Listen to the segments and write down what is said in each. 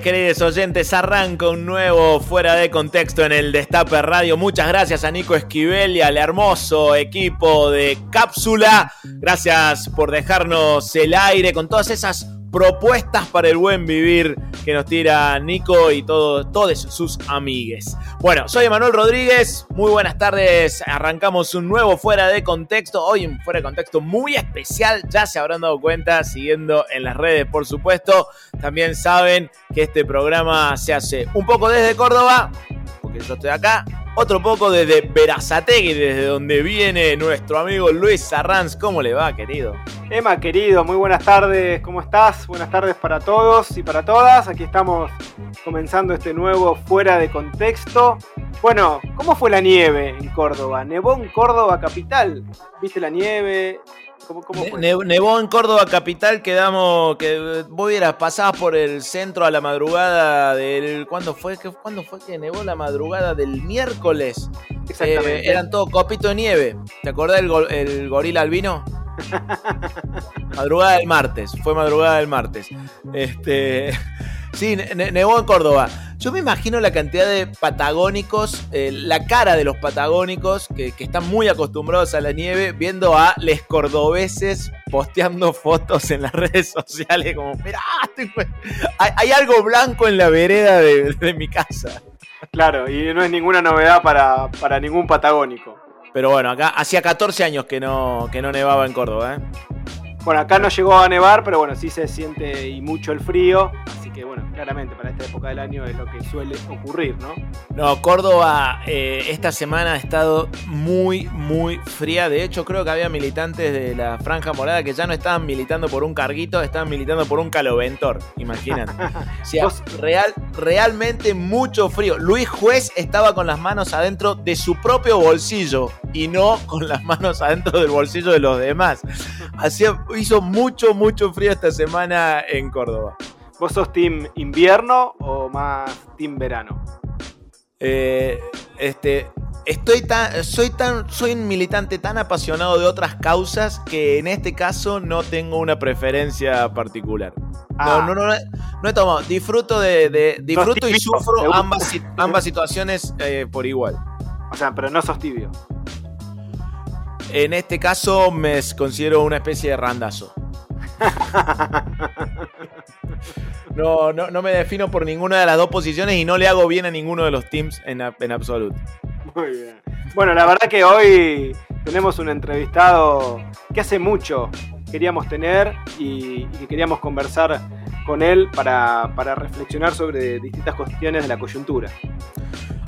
Queridos oyentes. Arranca un nuevo Fuera de Contexto en el Destape Radio. Muchas gracias a Nico Esquivel y al hermoso equipo de Cápsula. Gracias por dejarnos el aire con todas esas propuestas para el buen vivir que nos tira Nico y todo, todos sus amigues. Bueno, soy Emanuel Rodríguez. Muy buenas tardes. Arrancamos un nuevo Fuera de Contexto. Hoy un Fuera de Contexto muy especial. Ya se habrán dado cuenta siguiendo en las redes, por supuesto. También saben que este programa se hace un poco desde Córdoba, porque yo estoy acá. Otro poco desde Verazategui, desde donde viene nuestro amigo Luis Sarranz. ¿Cómo le va, querido? Emma, querido, muy buenas tardes, ¿cómo estás? Buenas tardes para todos y para todas. Aquí estamos comenzando este nuevo fuera de contexto. Bueno, ¿cómo fue la nieve en Córdoba? ¿Nevó en Córdoba capital? ¿Viste la nieve? ¿Cómo, cómo fue? Ne- nevó en Córdoba capital, quedamos que vos vieras, pasabas por el centro a la madrugada del ¿cuándo fue que cuándo fue que nevó la madrugada del miércoles? Exactamente. Eh, eran todo copito de nieve. ¿Te acordás del go- el gorila albino? madrugada del martes, fue madrugada del martes. Este, sí, ne- ne- nevó en Córdoba. Yo me imagino la cantidad de patagónicos, eh, la cara de los patagónicos que, que están muy acostumbrados a la nieve, viendo a les cordobeses posteando fotos en las redes sociales, como, mirá, estoy hay, hay algo blanco en la vereda de, de mi casa. Claro, y no es ninguna novedad para, para ningún patagónico. Pero bueno, acá hacía 14 años que no, que no nevaba en Córdoba, ¿eh? Bueno, acá no llegó a nevar, pero bueno, sí se siente y mucho el frío. Así que bueno, claramente para esta época del año es lo que suele ocurrir, ¿no? No, Córdoba eh, esta semana ha estado muy, muy fría. De hecho, creo que había militantes de la Franja Morada que ya no estaban militando por un carguito, estaban militando por un caloventor. Imagínate. O sea, real, realmente mucho frío. Luis Juez estaba con las manos adentro de su propio bolsillo y no con las manos adentro del bolsillo de los demás. Hacía, hizo mucho, mucho frío esta semana en Córdoba. ¿Vos sos team invierno o más team verano? Eh, este, estoy tan, soy tan, soy un militante tan apasionado de otras causas que en este caso no tengo una preferencia particular. Ah. No, no, no, no he tomado. Disfruto de, de- disfruto y tibio, ¿te sufro ambas, ambas situaciones eh, por igual. O sea, pero no sos tibio. En este caso me considero una especie de randazo. No, no, no me defino por ninguna de las dos posiciones y no le hago bien a ninguno de los teams en, en absoluto. Muy bien. Bueno, la verdad que hoy tenemos un entrevistado que hace mucho queríamos tener y, y que queríamos conversar con él para, para reflexionar sobre distintas cuestiones de la coyuntura.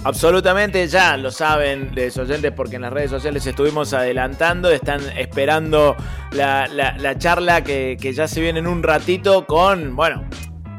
Absolutamente, ya lo saben los oyentes porque en las redes sociales estuvimos adelantando, están esperando la, la- la charla que, que ya se viene en un ratito con, bueno,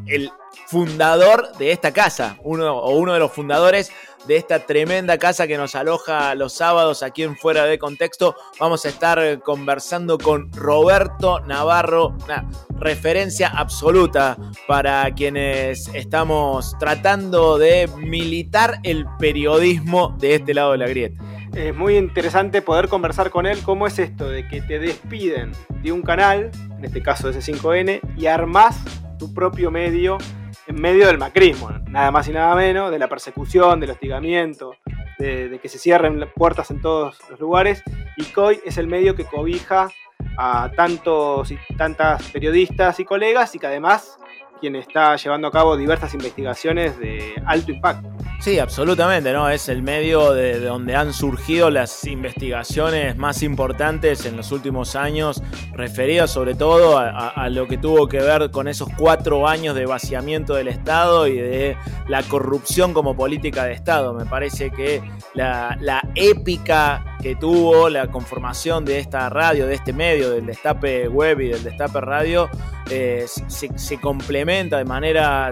el fundador de esta casa, uno o uno de los fundadores de esta tremenda casa que nos aloja los sábados aquí en Fuera de Contexto. Vamos a estar conversando con Roberto Navarro, una referencia absoluta para quienes estamos tratando de militar el periodismo de este lado de la grieta. es muy interesante poder conversar con él cómo es esto de que te despiden de un canal, en este caso S5N, y armás tu propio medio en medio del macrismo, nada más y nada menos, de la persecución, del hostigamiento, de, que se cierren puertas en todos los lugares, y COI es el medio que cobija a tantos y tantas periodistas y colegas y que además quien está llevando a cabo diversas investigaciones de alto impacto. Sí, absolutamente, ¿no? Es el medio de donde han surgido las investigaciones más importantes en los últimos años, referidas sobre todo a, lo que tuvo que ver con esos cuatro años de vaciamiento del Estado y de la corrupción como política de Estado. Me parece que la épica que tuvo la conformación de esta radio, de este medio, del Destape Web y del Destape Radio, eh, se, se complementa de manera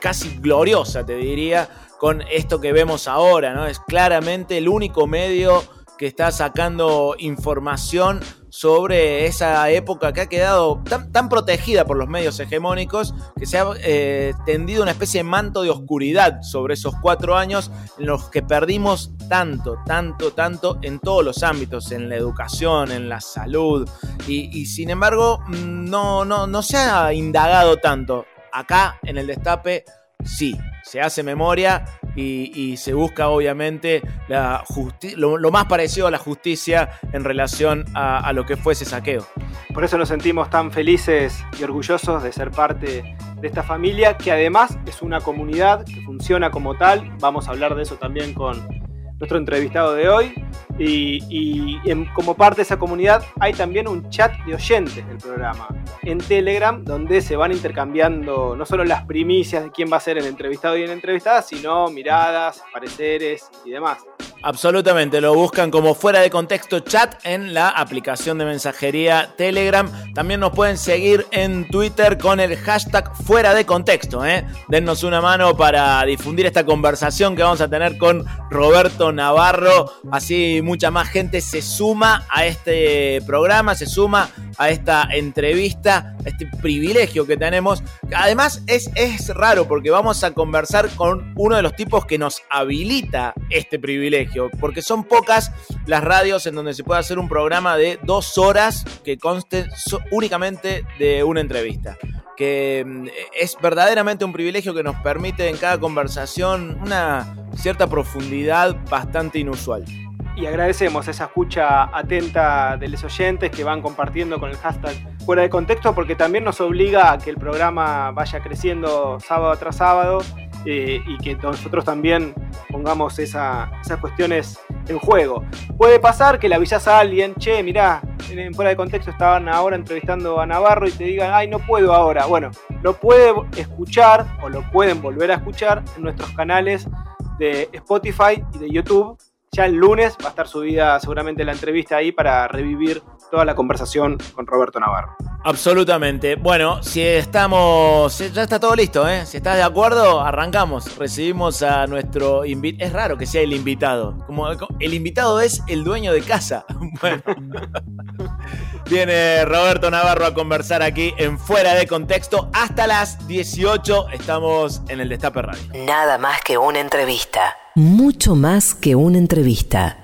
casi gloriosa, te diría, con esto que vemos ahora, ¿no? Es claramente el único medio que está sacando información sobre esa época que ha quedado tan, protegida por los medios hegemónicos que se ha eh, tendido una especie de manto de oscuridad sobre esos cuatro años en los que perdimos tanto, tanto, tanto en todos los ámbitos, en la educación, en la salud, y, y sin embargo no, no, no se ha indagado tanto. Acá en el destape sí, se hace memoria y, se busca obviamente lo, más parecido a la justicia en relación a, a, lo que fue ese saqueo. Por eso nos sentimos tan felices y orgullosos de ser parte de esta familia, que además es una comunidad que funciona como tal. Vamos a hablar de eso también con nuestro entrevistado de hoy. Y, en, como parte de esa comunidad hay también un chat de oyentes del programa en Telegram donde se van intercambiando no solo las primicias de quién va a ser el entrevistado y el entrevistada, sino miradas, pareceres y demás. Absolutamente, lo buscan como fuera de contexto chat en la aplicación de mensajería Telegram. También nos pueden seguir en Twitter con el hashtag fuera de contexto. ¿eh? Dennos una mano para difundir esta conversación que vamos a tener con Roberto Navarro. Así mucha más gente se suma a este programa, se suma a esta entrevista, este privilegio que tenemos. Además es, es raro porque vamos a conversar con uno de los tipos que nos habilita este privilegio porque son pocas las radios en donde se puede hacer un programa de dos horas que conste únicamente de una entrevista. Que mm, es verdaderamente un privilegio que nos permite en cada conversación una cierta profundidad bastante inusual y agradecemos esa escucha atenta de los oyentes que van compartiendo con el hashtag fuera de contexto porque también nos obliga a que el programa vaya creciendo sábado tras sábado eh, y que nosotros también pongamos esa, esas cuestiones en juego. Puede pasar que le avisas a alguien, che, mirá, en fuera de contexto estaban ahora entrevistando a Navarro y te digan, ay, no puedo ahora. Bueno, lo puede escuchar o lo pueden volver a escuchar en nuestros canales de Spotify y de YouTube ya el lunes va a estar subida seguramente la entrevista ahí para revivir toda la conversación con Roberto Navarro. Absolutamente. Bueno, si estamos. Ya está todo listo, ¿eh? Si estás de acuerdo, arrancamos. Recibimos a nuestro invitado. Es raro que sea el invitado. Como el invitado es el dueño de casa. Bueno. Viene Roberto Navarro a conversar aquí en Fuera de Contexto. Hasta las 18 estamos en el Destape Radio. Nada más que una entrevista. Mucho más que una entrevista.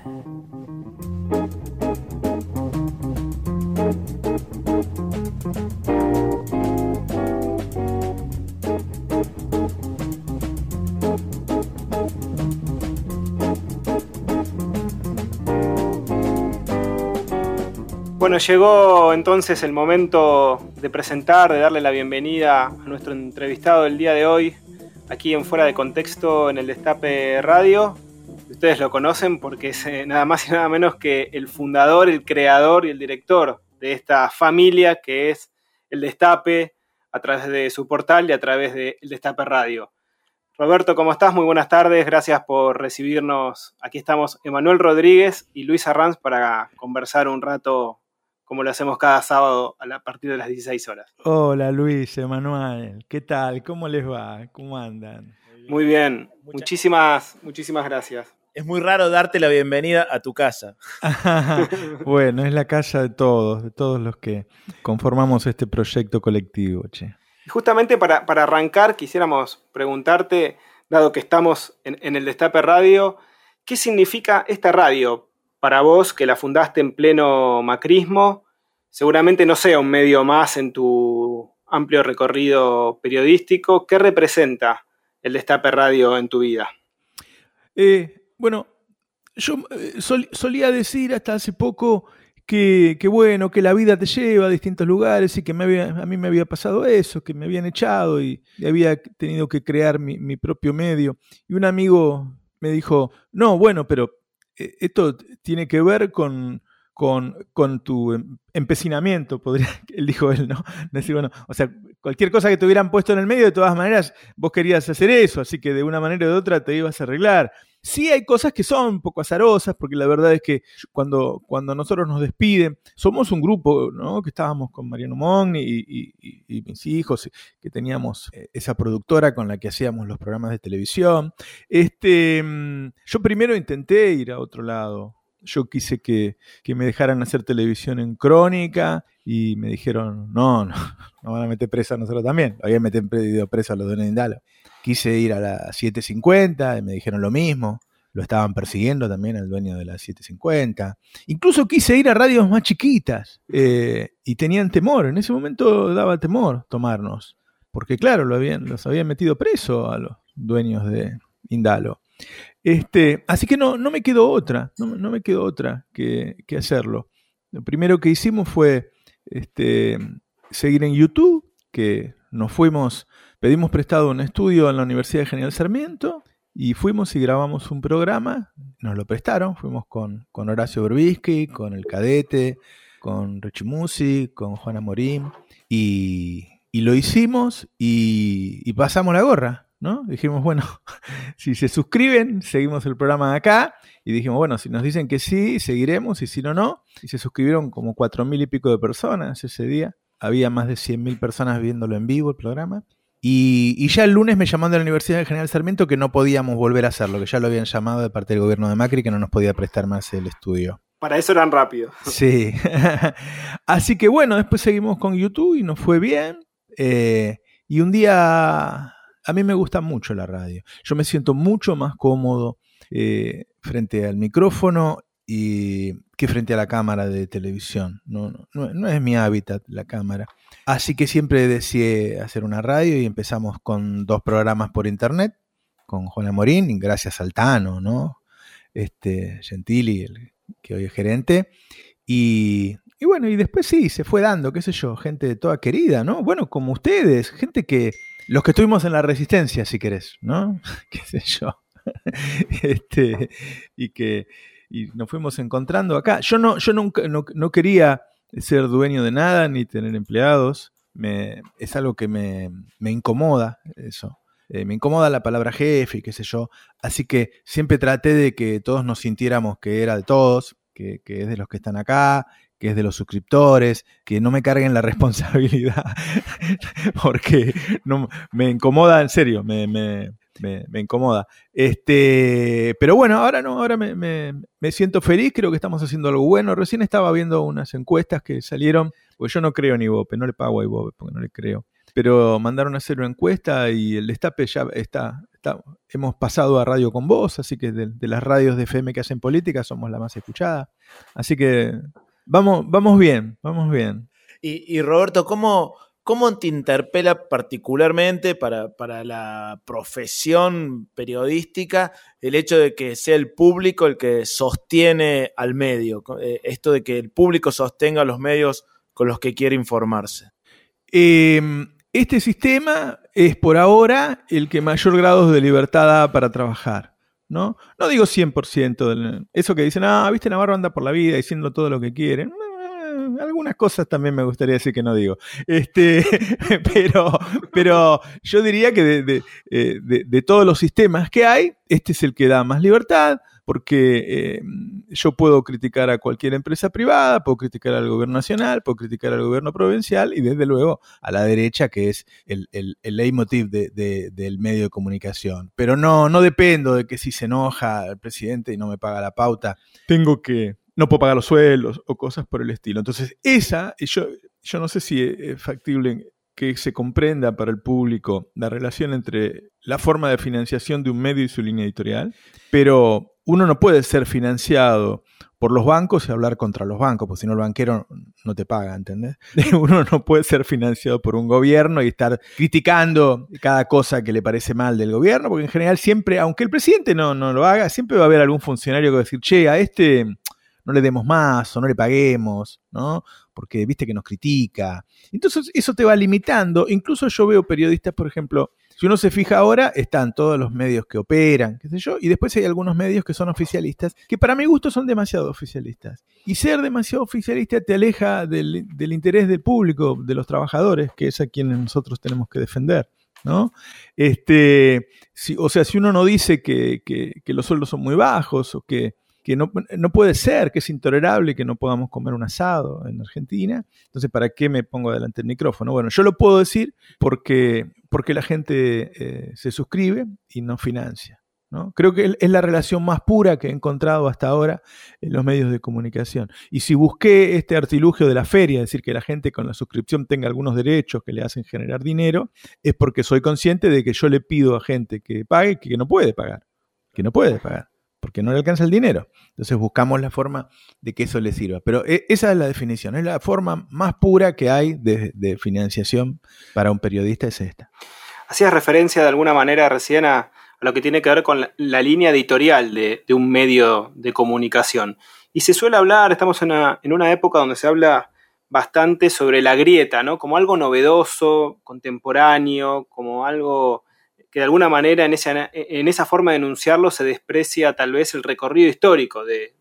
Bueno, llegó entonces el momento de presentar, de darle la bienvenida a nuestro entrevistado del día de hoy, aquí en Fuera de Contexto en el Destape Radio. Ustedes lo conocen porque es eh, nada más y nada menos que el fundador, el creador y el director de esta familia que es el Destape a través de su portal y a través de Destape Radio. Roberto, ¿cómo estás? Muy buenas tardes, gracias por recibirnos. Aquí estamos Emanuel Rodríguez y Luis Arranz para conversar un rato como lo hacemos cada sábado a, partir de las 16 horas. Hola Luis, Emanuel, ¿qué tal? ¿Cómo les va? ¿Cómo andan? Muy bien, muchísimas, muchísimas gracias. Es muy raro darte la bienvenida a tu casa. bueno, es la casa de todos, de todos los que conformamos este proyecto colectivo, che. Justamente para, para arrancar, quisiéramos preguntarte, dado que estamos en, en el Destape Radio, ¿Qué significa esta radio para vos que la fundaste en pleno macrismo? Seguramente no sea un medio más en tu amplio recorrido periodístico. ¿Qué representa el Destape Radio en tu vida? Eh, bueno, yo eh, solía decir hasta hace poco que, bueno, que la vida te lleva a distintos lugares y que a mí me había pasado eso, que me habían echado y, había tenido que crear mi, propio medio. Y un amigo me dijo, no, bueno, pero esto tiene que ver con, con, con, tu em, empecinamiento, podría, él dijo él, ¿no? Decir, bueno, o sea, cualquier cosa que te hubieran puesto en el medio, de todas maneras, vos querías hacer eso, así que de una manera u otra te ibas a arreglar. Sí hay cosas que son un poco azarosas, porque la verdad es que cuando, cuando nosotros nos despiden, somos un grupo, ¿no? Que estábamos con Mariano Mogni y, mis hijos, que teníamos eh, esa productora con la que hacíamos los programas de televisión. Este, mm, yo primero intenté ir a otro lado, yo quise que, me dejaran hacer televisión en crónica y me dijeron, no, no, no van a meter presa a nosotros también. Habían metido presa a los de Indalo. Quise ir a las 7.50 y me dijeron lo mismo. Lo estaban persiguiendo también al dueño de las 7.50. Incluso quise ir a radios más chiquitas eh, y tenían temor. En ese momento daba temor tomarnos. Porque claro, lo habían, los habían metido preso a los dueños de Indalo. Este, así que no, me quedó otra, no, me quedó otra que, hacerlo. Lo primero que hicimos fue este, seguir en YouTube, que nos fuimos, pedimos prestado un estudio en la Universidad de General Sarmiento y fuimos y grabamos un programa, nos lo prestaron, fuimos con, con Horacio Berbisky, con El Cadete, con Richie Musi, con Juana Morín y, lo hicimos y, y pasamos la gorra. ¿No? Dijimos, bueno, si se suscriben, seguimos el programa de acá. Y dijimos, bueno, si nos dicen que sí, seguiremos, y si no, no. Y se suscribieron como cuatro mil y pico de personas ese día. Había más de cien mil personas viéndolo en vivo el programa. Y, ya el lunes me llamaron de la Universidad de General Sarmiento que no podíamos volver a hacerlo, que ya lo habían llamado de parte del gobierno de Macri, que no nos podía prestar más el estudio. Para eso eran rápidos. Sí. Así que bueno, después seguimos con YouTube y nos fue bien. Eh, y un día a mí me gusta mucho la radio. Yo me siento mucho más cómodo eh, frente al micrófono y que frente a la cámara de televisión. No, es mi hábitat la cámara. Así que siempre decidí hacer una radio y empezamos con dos programas por internet, con Juana Morín, gracias al Tano, ¿no? Este, Gentili, el, que hoy es gerente. Y, y bueno, y después sí, se fue dando, qué sé yo, gente toda querida, ¿no? Bueno, como ustedes, gente que, los que estuvimos en la resistencia, si querés, ¿no? qué sé yo. este, y que y nos fuimos encontrando acá. Yo no, yo nunca no, quería ser dueño de nada ni tener empleados. Me, es algo que me, me incomoda eso. Eh, me incomoda la palabra jefe y qué sé yo. Así que siempre traté de que todos nos sintiéramos que era de todos, que, que es de los que están acá, que es de los suscriptores, que no me carguen la responsabilidad, porque me incomoda, en serio, me, me, me, incomoda. Este, pero bueno, ahora no, ahora me, siento feliz, creo que estamos haciendo algo bueno. Recién estaba viendo unas encuestas que salieron, pues yo no creo en Ibope, no le pago a Ibope porque no le creo. Pero mandaron a hacer una encuesta y el destape ya está, está hemos pasado a Radio con Voz, así que de, de, las radios de FM que hacen política somos la más escuchada. Así que Vamos, vamos bien, vamos bien. Y, Roberto, ¿cómo, ¿cómo te interpela particularmente para, para, la profesión periodística el hecho de que sea el público el que sostiene al medio? Eh, esto de que el público sostenga los medios con los que quiere informarse. Em, este sistema es por ahora el que mayor grado de libertad da para trabajar. ¿No? No digo 100%, eso que dicen, ah, viste, Navarro anda por la vida diciendo todo lo que quiere. Algunas cosas también me gustaría decir que no digo. Este, pero, pero yo diría que eh, de, de, todos los sistemas que hay, este es el que da más libertad, porque eh, yo puedo criticar a cualquier empresa privada, puedo criticar al gobierno nacional, puedo criticar al gobierno provincial y desde luego a la derecha, que es el, el, el leitmotiv del medio de comunicación. Pero no, no dependo de que si se enoja el presidente y no me paga la pauta, tengo que, no puedo pagar los sueldos o cosas por el estilo. Entonces, esa, yo, yo no sé si es factible que se comprenda para el público la relación entre la forma de financiación de un medio y su línea editorial, pero uno no puede ser financiado por los bancos y hablar contra los bancos, porque si no el banquero no te paga, ¿entendés? Uno no puede ser financiado por un gobierno y estar criticando cada cosa que le parece mal del gobierno, porque en general siempre, aunque el presidente no, no lo haga, siempre va a haber algún funcionario que va a decir, che, a este no le demos más o no le paguemos, ¿no? Porque viste que nos critica. Entonces eso te va limitando. Incluso yo veo periodistas, por ejemplo, si uno se fija ahora, están todos los medios que operan, qué sé yo, y después hay algunos medios que son oficialistas, que para mi gusto son demasiado oficialistas. Y ser demasiado oficialista te aleja del, interés del público, de los trabajadores, que es a quienes nosotros tenemos que defender. ¿no? Este, o sea, si uno no dice que, los sueldos son muy bajos o que que no, puede ser, que es intolerable que no podamos comer un asado en Argentina. Entonces, ¿para qué me pongo delante del micrófono? Bueno, yo lo puedo decir porque, porque la gente eh, se suscribe y no financia. ¿no? Creo que es la relación más pura que he encontrado hasta ahora en los medios de comunicación. Y si busqué este artilugio de la feria, es decir, que la gente con la suscripción tenga algunos derechos que le hacen generar dinero, es porque soy consciente de que yo le pido a gente que pague que no puede pagar, que no puede pagar porque no le alcanza el dinero. Entonces buscamos la forma de que eso le sirva. Pero e, esa es la definición, es la forma más pura que hay de, financiación para un periodista, es esta. Hacías referencia de alguna manera recién a, lo que tiene que ver con la, línea editorial de, un medio de comunicación. Y se suele hablar, estamos en una, en una época donde se habla bastante sobre la grieta, ¿no? Como algo novedoso, contemporáneo, como algo que de alguna manera en esa, en esa forma de enunciarlo se desprecia tal vez el recorrido histórico de,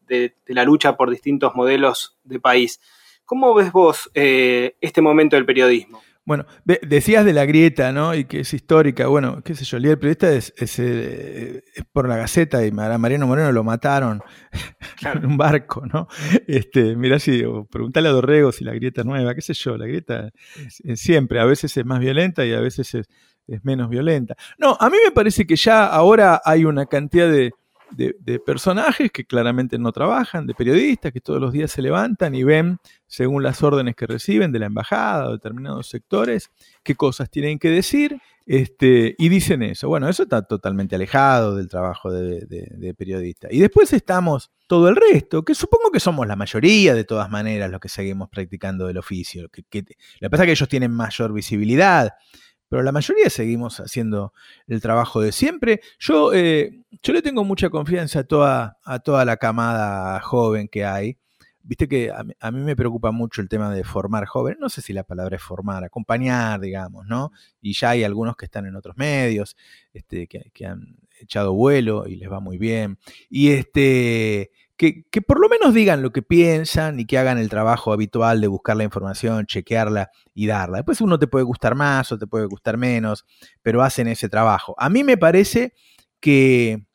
la lucha por distintos modelos de país. ¿Cómo ves vos eh, este momento del periodismo? Bueno, decías de la grieta, ¿no? Y que es histórica. Bueno, qué sé yo, el día del periodista es, eh, por la Gaceta y a Mariano Moreno lo mataron en un barco, ¿no? Este, mirá si, preguntale a Dorrego si la grieta es nueva, qué sé yo, la grieta siempre, a veces es más violenta y a veces es, es menos violenta. No, a mí me parece que ya ahora hay una cantidad de, personajes que claramente no trabajan, de periodistas que todos los días se levantan y ven, según las órdenes que reciben de la embajada o determinados sectores, qué cosas tienen que decir este, y dicen eso. Bueno, eso está totalmente alejado del trabajo de, de, periodista. Y después estamos todo el resto, que supongo que somos la mayoría de todas maneras los que seguimos practicando el oficio. Que, que, lo que pasa es que ellos tienen mayor visibilidad pero la mayoría seguimos haciendo el trabajo de siempre. Yo, eh, yo le tengo mucha confianza a toda, a toda la camada joven que hay. Viste que a, mí me preocupa mucho el tema de formar jóvenes, no sé si la palabra es formar, acompañar, digamos, ¿no? Y ya hay algunos que están en otros medios, este, que, que han echado vuelo y les va muy bien. Y este, que, por lo menos digan lo que piensan y que hagan el trabajo habitual de buscar la información, chequearla y darla. Después uno te puede gustar más o te puede gustar menos, pero hacen ese trabajo. A mí me parece que,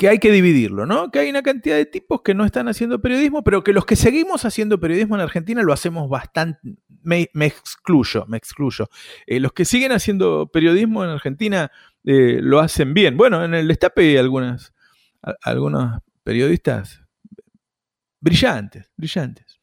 hay que dividirlo, ¿no? Que hay una cantidad de tipos que no están haciendo periodismo, pero que los que seguimos haciendo periodismo en Argentina lo hacemos bastante. Me, excluyo, me excluyo. Eh, los que siguen haciendo periodismo en Argentina eh, lo hacen bien. Bueno, en el destape algunas, algunos periodistas brillantes, brillantes.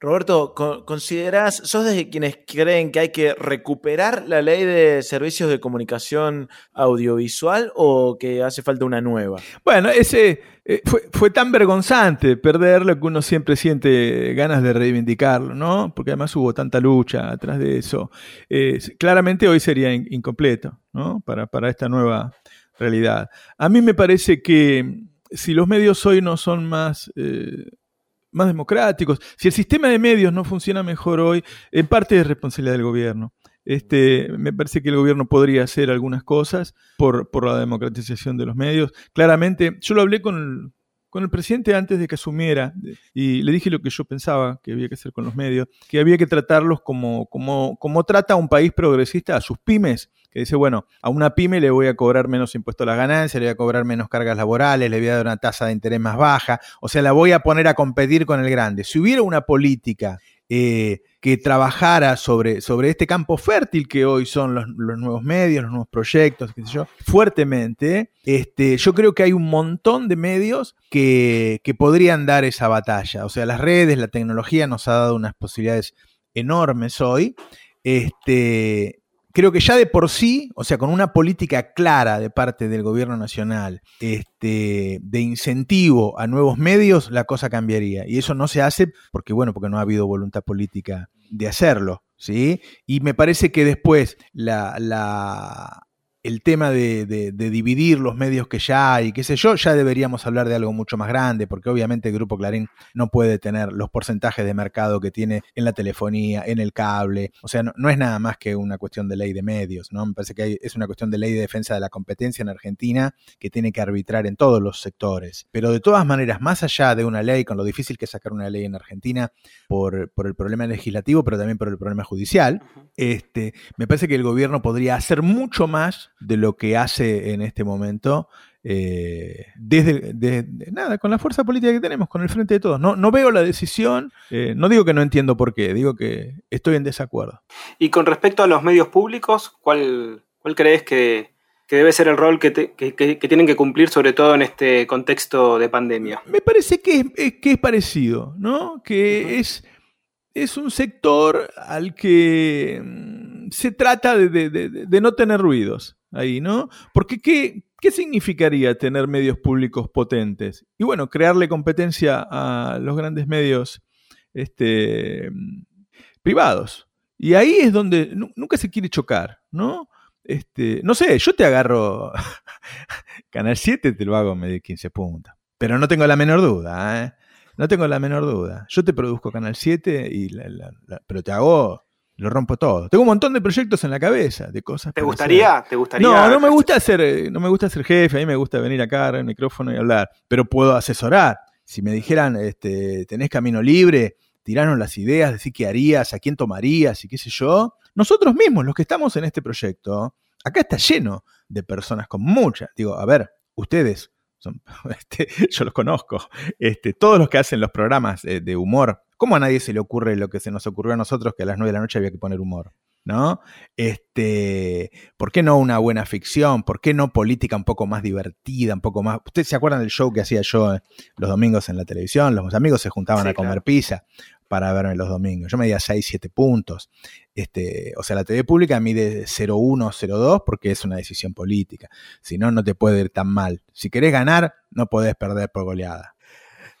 Roberto, ¿considerás, sos de quienes creen que hay que recuperar la ley de servicios de comunicación audiovisual o que hace falta una nueva? Bueno, ese eh, fue, tan vergonzante perderlo que uno siempre siente ganas de reivindicarlo, ¿no? Porque además hubo tanta lucha atrás de eso. Eh, claramente hoy sería incompleto, ¿no? Para, para esta nueva realidad. A mí me parece que si los medios hoy no son más... Eh, más democráticos. Si el sistema de medios no funciona mejor hoy, en parte es responsabilidad del gobierno. Este, me parece que el gobierno podría hacer algunas cosas por, por la democratización de los medios. Claramente, yo lo hablé con el, con el presidente antes de que asumiera y le dije lo que yo pensaba que había que hacer con los medios, que había que tratarlos como, como, como trata un país progresista a sus pymes, que dice, bueno, a una pyme le voy a cobrar menos impuesto a la ganancia, le voy a cobrar menos cargas laborales, le voy a dar una tasa de interés más baja, o sea, la voy a poner a competir con el grande. Si hubiera una política eh, que trabajara sobre, sobre este campo fértil que hoy son los, nuevos medios, los nuevos proyectos, qué sé yo, fuertemente, este, yo creo que hay un montón de medios que, que podrían dar esa batalla. O sea, las redes, la tecnología nos ha dado unas posibilidades enormes hoy. Este, creo que ya de por sí, o sea, con una política clara de parte del gobierno nacional este, de incentivo a nuevos medios, la cosa cambiaría. Y eso no se hace porque, bueno, porque no ha habido voluntad política de hacerlo. ¿Sí? Y me parece que después la, la el tema de, dividir los medios que ya hay, qué sé yo, ya deberíamos hablar de algo mucho más grande, porque obviamente el Grupo Clarín no puede tener los porcentajes de mercado que tiene en la telefonía, en el cable. O sea, no, es nada más que una cuestión de ley de medios, ¿no? Me parece que es una cuestión de ley de defensa de la competencia en Argentina que tiene que arbitrar en todos los sectores. Pero de todas maneras, más allá de una ley, con lo difícil que es sacar una ley en Argentina por, por el problema legislativo, pero también por el problema judicial, este, me parece que el gobierno podría hacer mucho más de lo que hace en este momento. Eh, desde, nada, con la fuerza política que tenemos, con el frente de todos. No, no veo la decisión, eh, no digo que no entiendo por qué, digo que estoy en desacuerdo. Y con respecto a los medios públicos, ¿cuál, cuál crees que, debe ser el rol que, tienen que cumplir, sobre todo en este contexto de pandemia? Me parece que es, que es parecido, ¿no? Que es, es un sector al que mm, se trata de no tener ruidos ahí, ¿no? Porque ¿qué, ¿qué significaría tener medios públicos potentes? Y bueno, crearle competencia a los grandes medios este, privados. Y ahí es donde nunca se quiere chocar, ¿no? Este, no sé, yo te agarro Canal 7, te lo hago medio 15 puntos. Pero no tengo la menor duda, ¿eh? No tengo la menor duda. Yo te produzco Canal 7, y pero te hago lo rompo todo. Tengo un montón de proyectos en la cabeza, de cosas. ¿Te gustaría? ¿Te gustaría? No, no me gusta ser, eh, no me gusta ser jefe, a mí me gusta venir acá el micrófono y hablar, pero puedo asesorar. Si me dijeran, este, tenés camino libre, tiraron las ideas, decir qué harías, a quién tomarías y qué sé yo. Nosotros mismos, los que estamos en este proyecto, acá está lleno de personas con muchas. Digo, a ver, ustedes, son, este, yo los conozco, este, todos los que hacen los programas de humor ¿Cómo a nadie se le ocurre lo que se nos ocurrió a nosotros que a las 9 de la noche había que poner humor? ¿No? Este, ¿por qué no una buena ficción? ¿Por qué no política un poco más divertida, un poco más? ¿Ustedes se acuerdan del show que hacía yo eh, los domingos en la televisión? Los amigos se juntaban a comer pizza para verme los domingos. Yo medía 6, 7 puntos. Este, o sea, la TV pública mide 0,1, 0,2 porque es una decisión política. Si no, no te puede ir tan mal. Si querés ganar, no podés perder por goleada.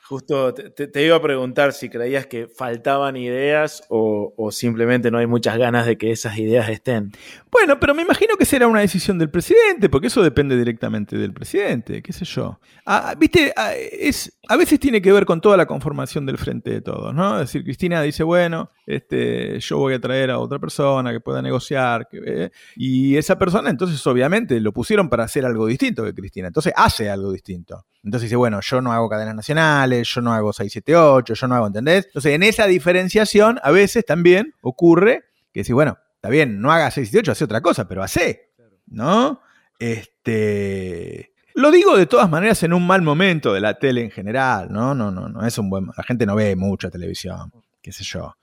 Justo te, iba a preguntar si creías que faltaban ideas o, simplemente no hay muchas ganas de que esas ideas estén. Bueno, pero me imagino que será una decisión del presidente, porque eso depende directamente del presidente, qué sé yo. Ah, Viste, ah, es, a veces tiene que ver con toda la conformación del frente de todos, ¿no? Es decir, Cristina dice, bueno, este, yo voy a traer a otra persona que pueda negociar, que, y esa persona, entonces obviamente lo pusieron para hacer algo distinto que Cristina, entonces hace algo distinto. Entonces dice, bueno, yo no hago cadenas nacionales, yo no hago 678, yo no hago, ¿entendés? Entonces, en esa diferenciación, a veces también ocurre que si, bueno, está bien, no haga 678, hace otra cosa, pero hace, ¿no? Este. Lo digo de todas maneras en un mal momento de la tele en general, ¿no? No, no, no es un buen. La gente no ve mucha televisión, qué sé yo.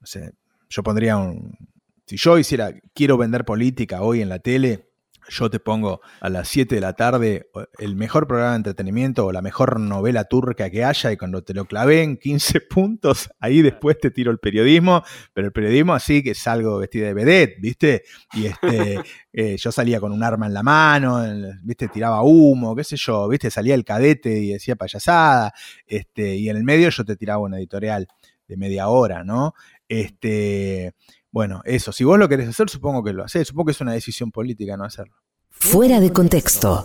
No sé, yo pondría un. Si yo hiciera, quiero vender política hoy en la tele, yo te pongo a las 7 de la tarde el mejor programa de entretenimiento o la mejor novela turca que haya y cuando te lo clavé en 15 puntos, ahí después te tiro el periodismo, pero el periodismo así que salgo vestida de vedette, ¿viste? Y este, eh, yo salía con un arma en la mano, ¿viste? Tiraba humo, qué sé yo, ¿viste? Salía el cadete y decía payasada, este, y en el medio yo te tiraba una editorial de media hora, ¿no? Este, bueno, eso, si vos lo querés hacer, supongo que lo haces. Supongo que es una decisión política no hacerlo. Fuera de contexto.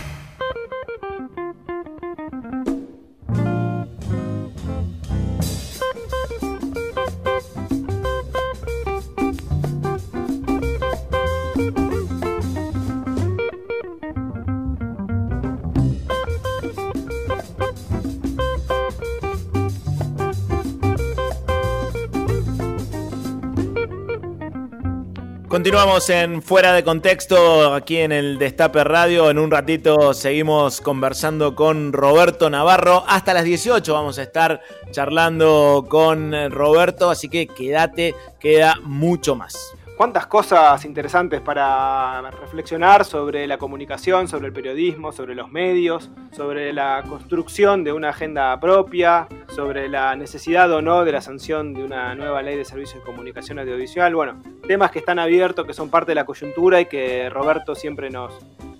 Continuamos en Fuera de Contexto, aquí en el Destape Radio. En un ratito seguimos conversando con Roberto Navarro. Hasta las 18 vamos a estar charlando con Roberto, así que quédate, queda mucho más. Cuántas cosas interesantes para reflexionar sobre la comunicación, sobre el periodismo, sobre los medios, sobre la construcción de una agenda propia, sobre la necesidad o no de la sanción de una nueva ley de servicios de comunicación audiovisual. Bueno, temas que están abiertos, que son parte de la coyuntura y que Roberto siempre nos,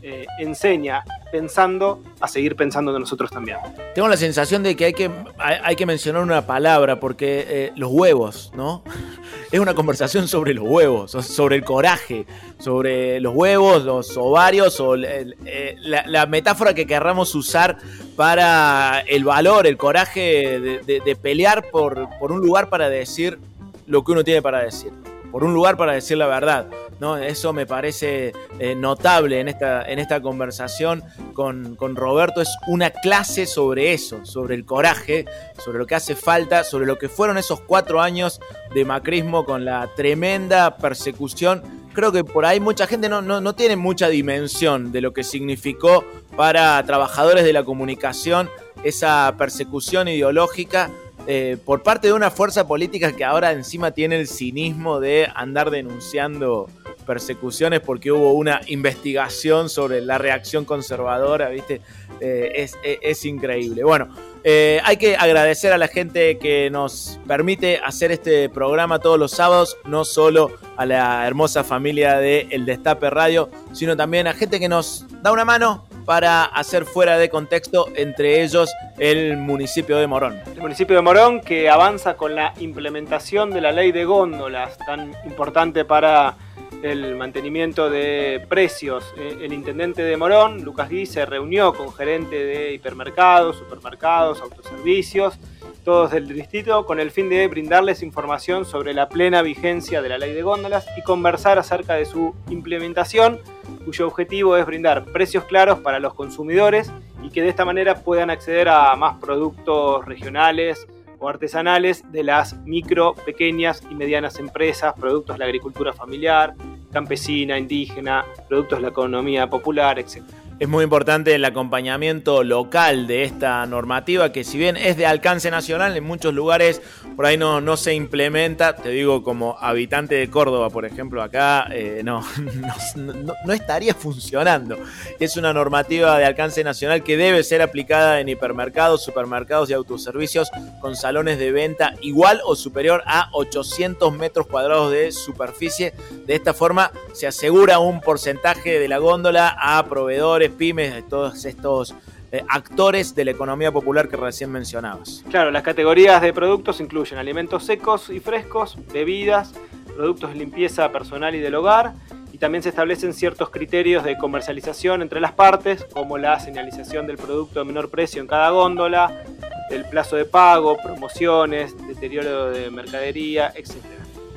eh, enseña pensando a seguir pensando de nosotros también. Tengo la sensación de que hay que, hay, que mencionar una palabra, porque eh, los huevos, ¿no? Es una conversación sobre los huevos, sobre el coraje, sobre los huevos, los ovarios, o eh, la, metáfora que querramos usar para el valor, el coraje de, pelear por, por un lugar para decir lo que uno tiene para decir por un lugar para decir la verdad. Eso me parece eh, notable en esta, en esta conversación con, con, Roberto. Es una clase sobre eso, sobre el coraje, sobre lo que hace falta, sobre lo que fueron esos cuatro años de macrismo con la tremenda persecución. Creo que por ahí mucha gente no, no, no tiene mucha dimensión de lo que significó para trabajadores de la comunicación esa persecución ideológica eh, por parte de una fuerza política que ahora encima tiene el cinismo de andar denunciando persecuciones porque hubo una investigación sobre la reacción conservadora, ¿viste? Eh, es, increíble. Bueno, eh, hay que agradecer a la gente que nos permite hacer este programa todos los sábados, no solo a la hermosa familia de El Destape Radio, sino también a gente que nos da una mano para hacer fuera de contexto, entre ellos el municipio de Morón. El municipio de Morón que avanza con la implementación de la ley de góndolas, tan importante para el mantenimiento de precios. Eh, el intendente de Morón, Lucas Gui, se reunió con gerente de hipermercados, supermercados, autoservicios, todos del distrito, con el fin de brindarles información sobre la plena vigencia de la ley de góndolas y conversar acerca de su implementación cuyo objetivo es brindar precios claros para los consumidores y que de esta manera puedan acceder a más productos regionales o artesanales de las micro, pequeñas y medianas empresas, productos de la agricultura familiar, campesina, indígena, productos de la economía popular, etc. Es muy importante el acompañamiento local de esta normativa que si bien es de alcance nacional, en muchos lugares por ahí no, no se implementa. Te digo, como habitante de Córdoba, por ejemplo, acá eh, no, no, estaría funcionando. Es una normativa de alcance nacional que debe ser aplicada en hipermercados, supermercados y autoservicios con salones de venta igual o superior a 800 metros cuadrados de superficie. De esta forma se asegura un porcentaje de la góndola a proveedores pymes, de todos estos eh, actores de la economía popular que recién mencionabas. Claro, las categorías de productos incluyen alimentos secos y frescos, bebidas, productos de limpieza personal y del hogar, y también se establecen ciertos criterios de comercialización entre las partes, como la señalización del producto de menor precio en cada góndola, el plazo de pago, promociones, deterioro de mercadería, etc.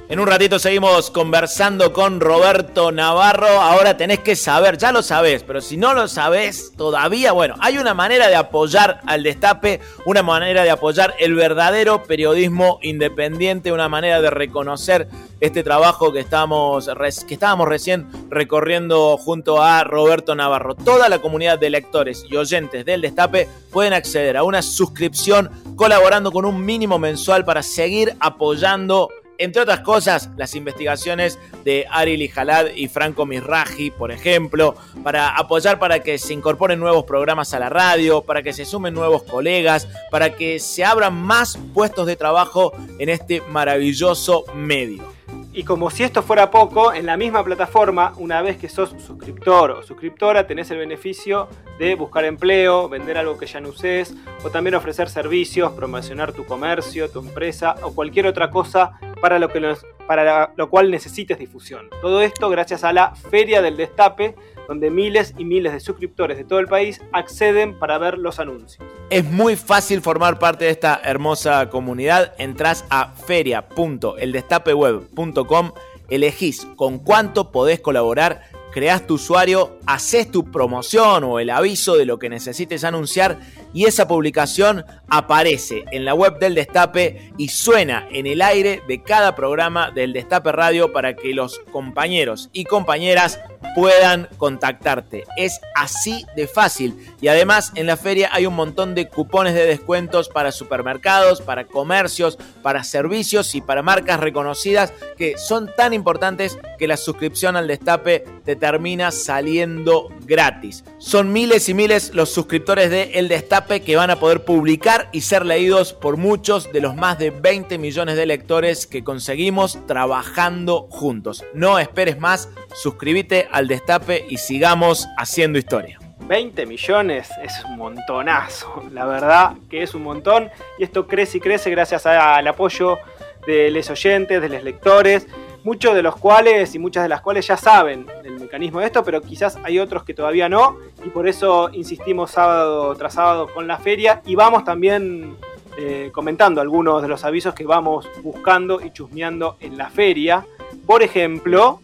En un ratito seguimos conversando con Roberto Navarro. Ahora tenés que saber, ya lo sabés, pero si no lo sabés todavía, bueno, hay una manera de apoyar al destape, una manera de apoyar el verdadero periodismo independiente, una manera de reconocer este trabajo que, estamos, que estábamos recién recorriendo junto a Roberto Navarro. Toda la comunidad de lectores y oyentes del destape pueden acceder a una suscripción colaborando con un mínimo mensual para seguir apoyando entre otras cosas, las investigaciones de Ari Lijalad y Franco Mirraji, por ejemplo, para apoyar para que se incorporen nuevos programas a la radio, para que se sumen nuevos colegas, para que se abran más puestos de trabajo en este maravilloso medio. Y como si esto fuera poco, en la misma plataforma, una vez que sos suscriptor o suscriptora, tenés el beneficio de buscar empleo, vender algo que ya no uses, o también ofrecer servicios, promocionar tu comercio, tu empresa o cualquier otra cosa para lo, que para lo cual necesites difusión. Todo esto gracias a la Feria del Destape, donde miles y miles de suscriptores de todo el país acceden para ver los anuncios. Es muy fácil formar parte de esta hermosa comunidad. Entrás a feria.eldestapeweb.com, elegís con cuánto podés colaborar creas tu usuario, haces tu promoción o el aviso de lo que necesites anunciar y esa publicación aparece en la web del Destape y suena en el aire de cada programa del Destape Radio para que los compañeros y compañeras puedan contactarte. Es así de fácil. Y además en la feria hay un montón de cupones de descuentos para supermercados, para comercios, para servicios y para marcas reconocidas que son tan importantes que la suscripción al Destape te termina saliendo gratis. Son miles y miles los suscriptores de El Destape que van a poder publicar y ser leídos por muchos de los más de 20 millones de lectores que conseguimos trabajando juntos. No esperes más, suscríbete al Destape y sigamos haciendo historia. 20 millones es un montonazo, la verdad que es un montón y esto crece y crece gracias al apoyo de los oyentes, de los lectores, muchos de los cuales y muchas de las cuales ya saben el mecanismo de esto, pero quizás hay otros que todavía no y por eso insistimos sábado tras sábado con la feria y vamos también eh, comentando algunos de los avisos que vamos buscando y chusmeando en la feria. Por ejemplo,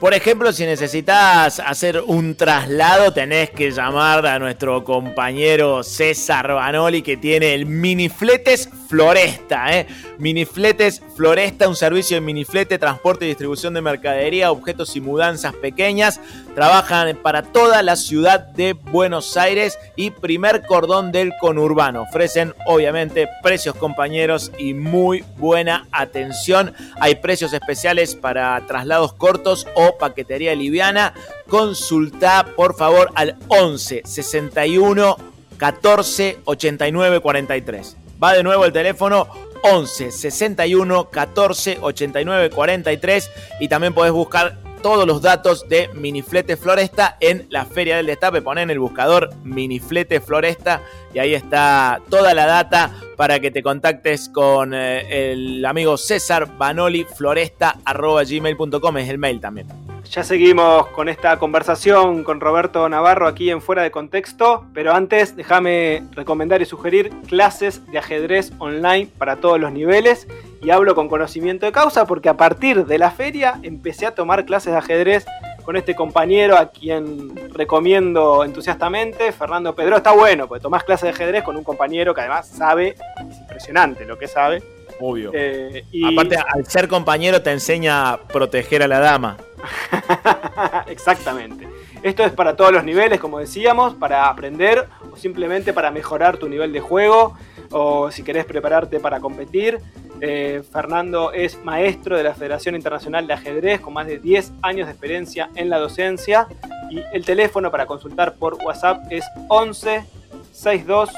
por ejemplo, si necesitas hacer un traslado, tenés que llamar a nuestro compañero César Banoli que tiene el Minifletes Floresta. ¿eh? Minifletes Floresta, un servicio de miniflete, transporte y distribución de mercadería, objetos y mudanzas pequeñas. Trabajan para toda la ciudad de Buenos Aires y primer cordón del conurbano. Ofrecen, obviamente, precios compañeros y muy buena atención. Hay precios especiales para traslados cortos o paquetería liviana, consulta por favor al 11 61 14 89 43. Va de nuevo el teléfono 11 61 14 89 43 y también podés buscar todos los datos de Miniflete Floresta en la Feria del Destape. Ponen en el buscador Miniflete Floresta y ahí está toda la data para que te contactes con eh, el amigo César Banoli Floresta gmail.com es el mail también. Ya seguimos con esta conversación con Roberto Navarro aquí en Fuera de Contexto, pero antes déjame recomendar y sugerir clases de ajedrez online para todos los niveles y hablo con conocimiento de causa porque a partir de la feria empecé a tomar clases de ajedrez con este compañero a quien recomiendo entusiastamente, Fernando Pedro. Está bueno, porque tomás clases de ajedrez con un compañero que además sabe, es impresionante lo que sabe. Obvio. Eh, Aparte, al ser compañero te enseña a proteger a la dama. Exactamente. Esto es para todos los niveles, como decíamos, para aprender o simplemente para mejorar tu nivel de juego o si querés prepararte para competir. Eh, Fernando es maestro de la Federación Internacional de Ajedrez con más de 10 años de experiencia en la docencia y el teléfono para consultar por WhatsApp es 11 62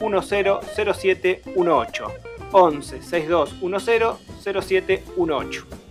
10 0718. 11 62 10 0718.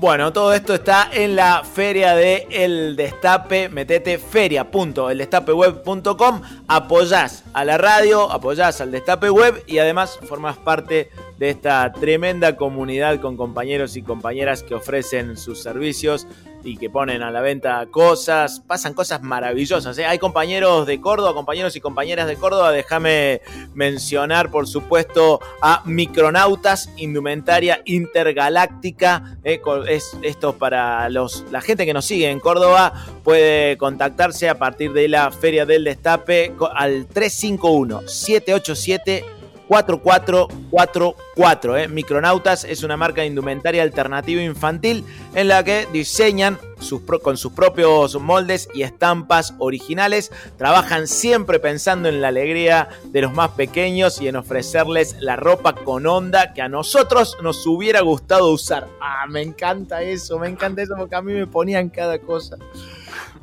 Bueno, todo esto está en la feria de El Destape. Metete feria.eldestapeweb.com. Apoyás a la radio, apoyás al Destape Web y además formás parte esta tremenda comunidad con compañeros y compañeras que ofrecen sus servicios y que ponen a la venta cosas, pasan cosas maravillosas. ¿eh? Hay compañeros de Córdoba, compañeros y compañeras de Córdoba, déjame mencionar por supuesto a Micronautas, Indumentaria Intergaláctica, ¿eh? es esto para los, la gente que nos sigue en Córdoba, puede contactarse a partir de la Feria del Destape al 351 787 4444. ¿eh? Micronautas es una marca de indumentaria alternativa infantil en la que diseñan sus con sus propios moldes y estampas originales. Trabajan siempre pensando en la alegría de los más pequeños y en ofrecerles la ropa con onda que a nosotros nos hubiera gustado usar. Ah, me encanta eso, me encanta eso porque a mí me ponían cada cosa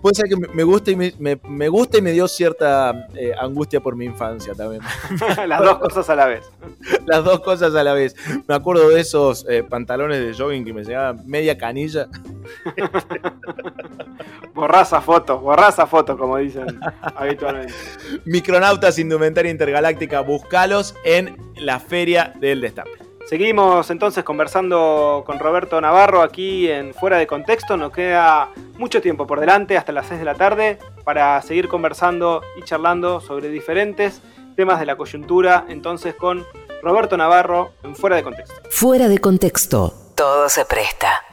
puede ser que me gusta y me, gusta y me dio cierta eh, angustia por mi infancia también. Las dos cosas a la vez. Las dos cosas a la vez. Me acuerdo de esos eh, pantalones de jogging que me llegaban media canilla. borraza foto, borraza foto, como dicen habitualmente. Micronautas Indumentaria Intergaláctica, buscalos en la Feria del Destape. Seguimos entonces conversando con Roberto Navarro aquí en Fuera de Contexto. Nos queda mucho tiempo por delante, hasta las 6 de la tarde, para seguir conversando y charlando sobre diferentes temas de la coyuntura. Entonces con Roberto Navarro en Fuera de Contexto. Fuera de Contexto. Todo se presta.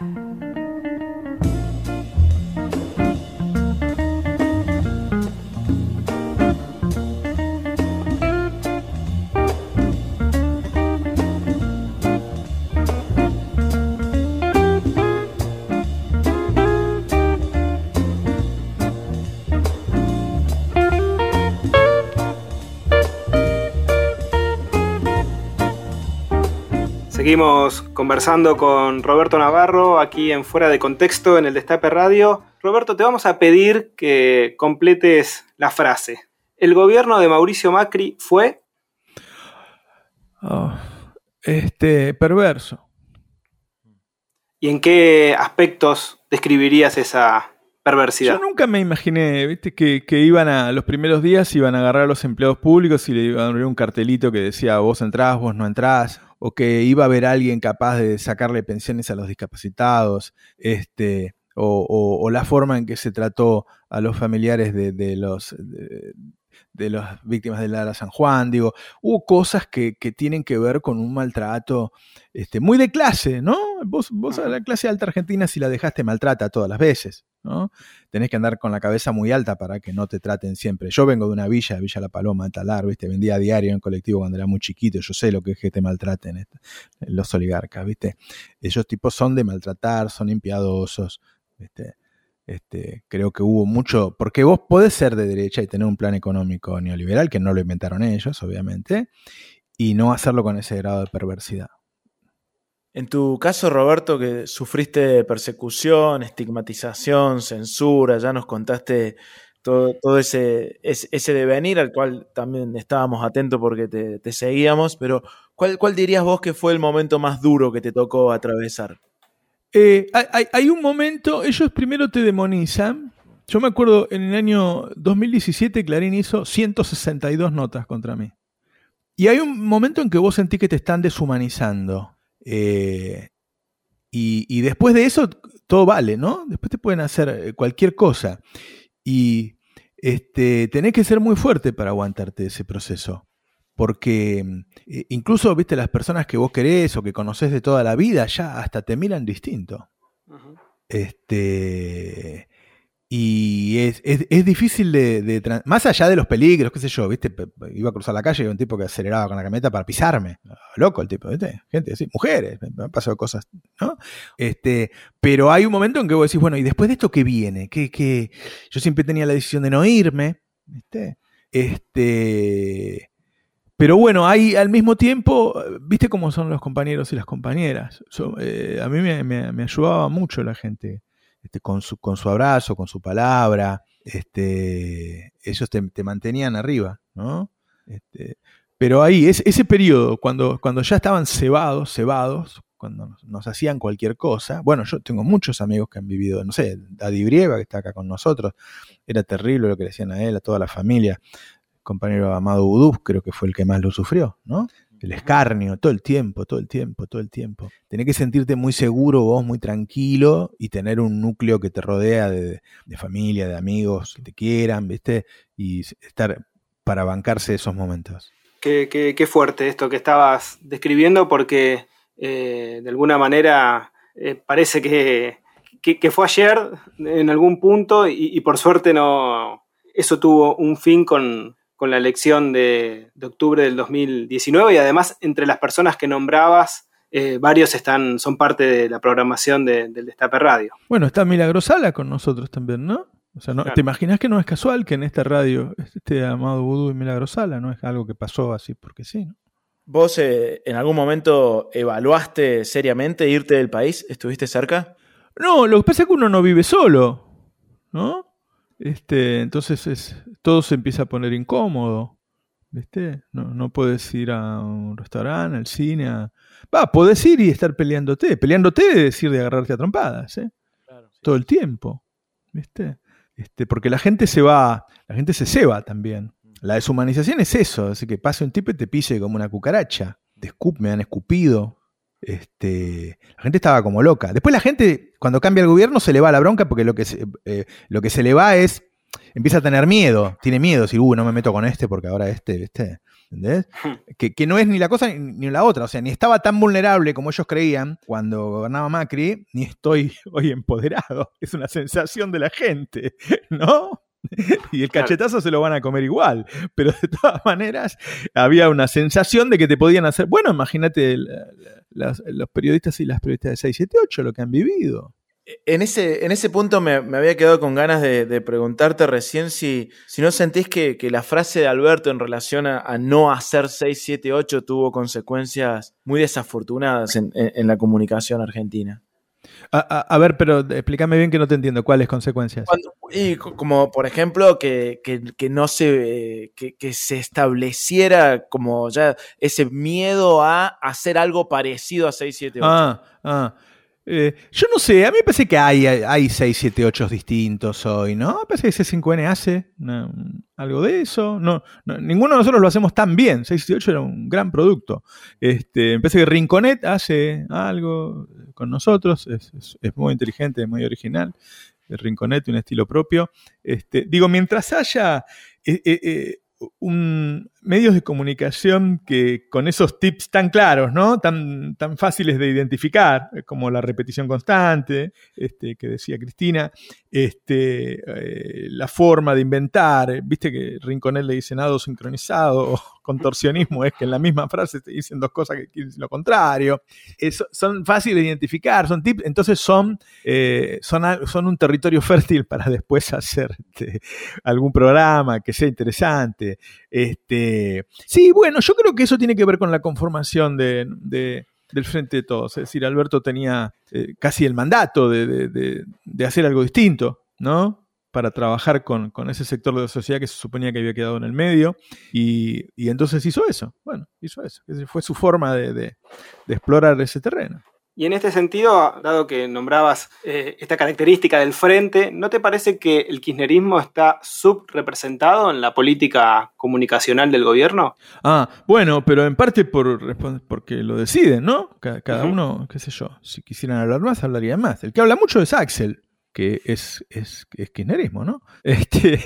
Seguimos conversando con Roberto Navarro aquí en Fuera de Contexto en el Destape Radio. Roberto, te vamos a pedir que completes la frase. El gobierno de Mauricio Macri fue... Oh, este, perverso. ¿Y en qué aspectos describirías esa perversidad? Yo nunca me imaginé, viste, que, que, iban a los primeros días iban a agarrar a los empleados públicos y le iban a poner un cartelito que decía vos entrás, vos no entrás, o que iba a haber alguien capaz de sacarle pensiones a los discapacitados, este, o, la forma en que se trató a los familiares de, los las víctimas de Lara San Juan, digo, hubo cosas que, tienen que ver con un maltrato este, muy de clase, ¿no? Vos, vos a la clase alta argentina si la dejaste maltrata todas las veces, ¿no? Tenés que andar con la cabeza muy alta para que no te traten siempre. Yo vengo de una villa, Villa La Paloma, Talar, ¿viste? Vendía a diario en colectivo cuando era muy chiquito, yo sé lo que es que te maltraten los oligarcas, ¿viste? Ellos tipos son de maltratar, son impiadosos, ¿viste? Este, creo que hubo mucho, porque vos podés ser de derecha y tener un plan económico neoliberal, que no lo inventaron ellos, obviamente, y no hacerlo con ese grado de perversidad. En tu caso, Roberto, que sufriste persecución, estigmatización, censura, ya nos contaste todo, todo ese, ese, devenir al cual también estábamos atentos porque te, seguíamos, pero ¿cuál, ¿cuál dirías vos que fue el momento más duro que te tocó atravesar? Eh, hay, un momento, ellos primero te demonizan. Yo me acuerdo en el año 2017 Clarín hizo 162 notas contra mí. Y hay un momento en que vos sentís que te están deshumanizando. Eh, y, después de eso, todo vale, ¿no? Después te pueden hacer eh, cualquier cosa. Y este, tenés que ser muy fuerte para aguantarte ese proceso porque eh, incluso, viste, las personas que vos querés o que conoces de toda la vida ya hasta te miran distinto. Este. Y es, es, difícil de, Más allá de los peligros, qué sé yo, viste, iba a cruzar la calle y un tipo que aceleraba con la camioneta para pisarme. Loco el tipo, ¿viste? Gente así, mujeres, me han pasado cosas, ¿no? Este, pero hay un momento en que vos decís, bueno, ¿y después de esto qué viene? ¿Qué, qué? Yo siempre tenía la decisión de no irme, ¿viste? Este pero bueno, hay al mismo tiempo, viste cómo son los compañeros y las compañeras. Eh, a mí me, ayudaba mucho la gente este, con, su, con su abrazo, con su palabra. Este, ellos te, mantenían arriba, ¿no? Este, pero ahí, es, ese periodo, cuando, cuando ya estaban cebados, cebados, cuando nos, hacían cualquier cosa. Bueno, yo tengo muchos amigos que han vivido, no sé, Daddy Brieva, que está acá con nosotros, era terrible lo que le decían a él, a toda la familia compañero Amado Udú, creo que fue el que más lo sufrió, ¿no? El escarnio, todo el tiempo, todo el tiempo, todo el tiempo. Tenés que sentirte muy seguro vos, muy tranquilo y tener un núcleo que te rodea de, familia, de amigos que te quieran, ¿viste? Y estar para bancarse esos momentos. Qué, qué, fuerte esto que estabas describiendo porque eh, de alguna manera eh, parece que, que, fue ayer en algún punto y, y por suerte no, eso tuvo un fin con, con la elección de, octubre del 2019 y además entre las personas que nombrabas, eh, varios están, son parte de la programación del Destape Radio. Bueno, está Milagrosala con nosotros también, ¿no? O sea, ¿te imaginas que no es casual que en esta radio esté Amado Vudú y Milagrosala? No es algo que pasó así porque sí, ¿no? ¿Vos eh, en algún momento evaluaste seriamente irte del país? ¿Estuviste cerca? No, lo que pasa es que uno no vive solo, ¿no? Este, entonces es, todo se empieza a poner incómodo. ¿Viste? No, no puedes ir a un restaurante, al cine. Va, podés ir y estar peleándote. Peleándote es decir de agarrarte a trompadas, ¿eh? Todo el tiempo. ¿Viste? Este, porque la gente se va, la gente se ceba también. La deshumanización es eso, así que pase un tipo y te pise como una cucaracha. Te me han escupido, este, la gente estaba como loca. Después la gente, cuando cambia el gobierno, se le va la bronca porque lo que se, eh, lo que se le va es, empieza a tener miedo, tiene miedo, decir, uh, no me meto con este porque ahora este, ¿viste? ¿Entendés? Que, no es ni la cosa ni, la otra, o sea, ni estaba tan vulnerable como ellos creían cuando gobernaba Macri, ni estoy hoy empoderado. Es una sensación de la gente, ¿no? y el cachetazo se lo van a comer igual. Pero de todas maneras, había una sensación de que te podían hacer. Bueno, imagínate los periodistas y las periodistas de 678, lo que han vivido. En ese, en ese punto me, me había quedado con ganas de, de preguntarte recién si, si no sentís que, que, la frase de Alberto en relación a, a, no hacer 678 tuvo consecuencias muy desafortunadas en, en, en la comunicación argentina. A, a, a, ver, pero explícame bien que no te entiendo. ¿Cuáles consecuencias? Cuando, y como, por ejemplo, que, que, que no se, que, que, se estableciera como ya ese miedo a hacer algo parecido a 678. Ah, ah. Eh, yo no sé, a mí me parece que hay, hay 6, 7, 8 distintos hoy, ¿no? Me parece que C5N hace no, algo de eso. No, no, ninguno de nosotros lo hacemos tan bien. 6, 7, 8 era un gran producto. Este, me parece que Rinconet hace algo con nosotros, es, es, es muy inteligente, muy original. Rinconet, un estilo propio. Este, digo, mientras haya eh, eh, un, medios de comunicación que con esos tips tan claros, ¿no? Tan, tan fáciles de identificar, como la repetición constante, este, que decía Cristina, este, eh, la forma de inventar, viste que Rinconel le dice nado sincronizado, contorsionismo es que en la misma frase te dicen dos cosas que decir lo contrario. Eso, son fáciles de identificar, son tips, entonces son, eh, son, son un territorio fértil para después hacer este, algún programa que sea interesante. Este, sí, bueno, yo creo que eso tiene que ver con la conformación de, de del Frente de Todos. Es decir, Alberto tenía eh, casi el mandato de, hacer algo distinto, ¿no? Para trabajar con, ese sector de la sociedad que se suponía que había quedado en el medio. Y, entonces hizo eso. Bueno, hizo eso. Fue su forma de explorar ese terreno. Y en este sentido, dado que nombrabas eh, esta característica del frente, ¿no te parece que el kirchnerismo está subrepresentado en la política comunicacional del gobierno? Ah, bueno, pero en parte por, porque lo deciden, ¿no? Cada, cada uh -huh. uno, qué sé yo, si quisieran hablar más, hablarían más. El que habla mucho es Axel, que es, es, es kirchnerismo, ¿no? Este,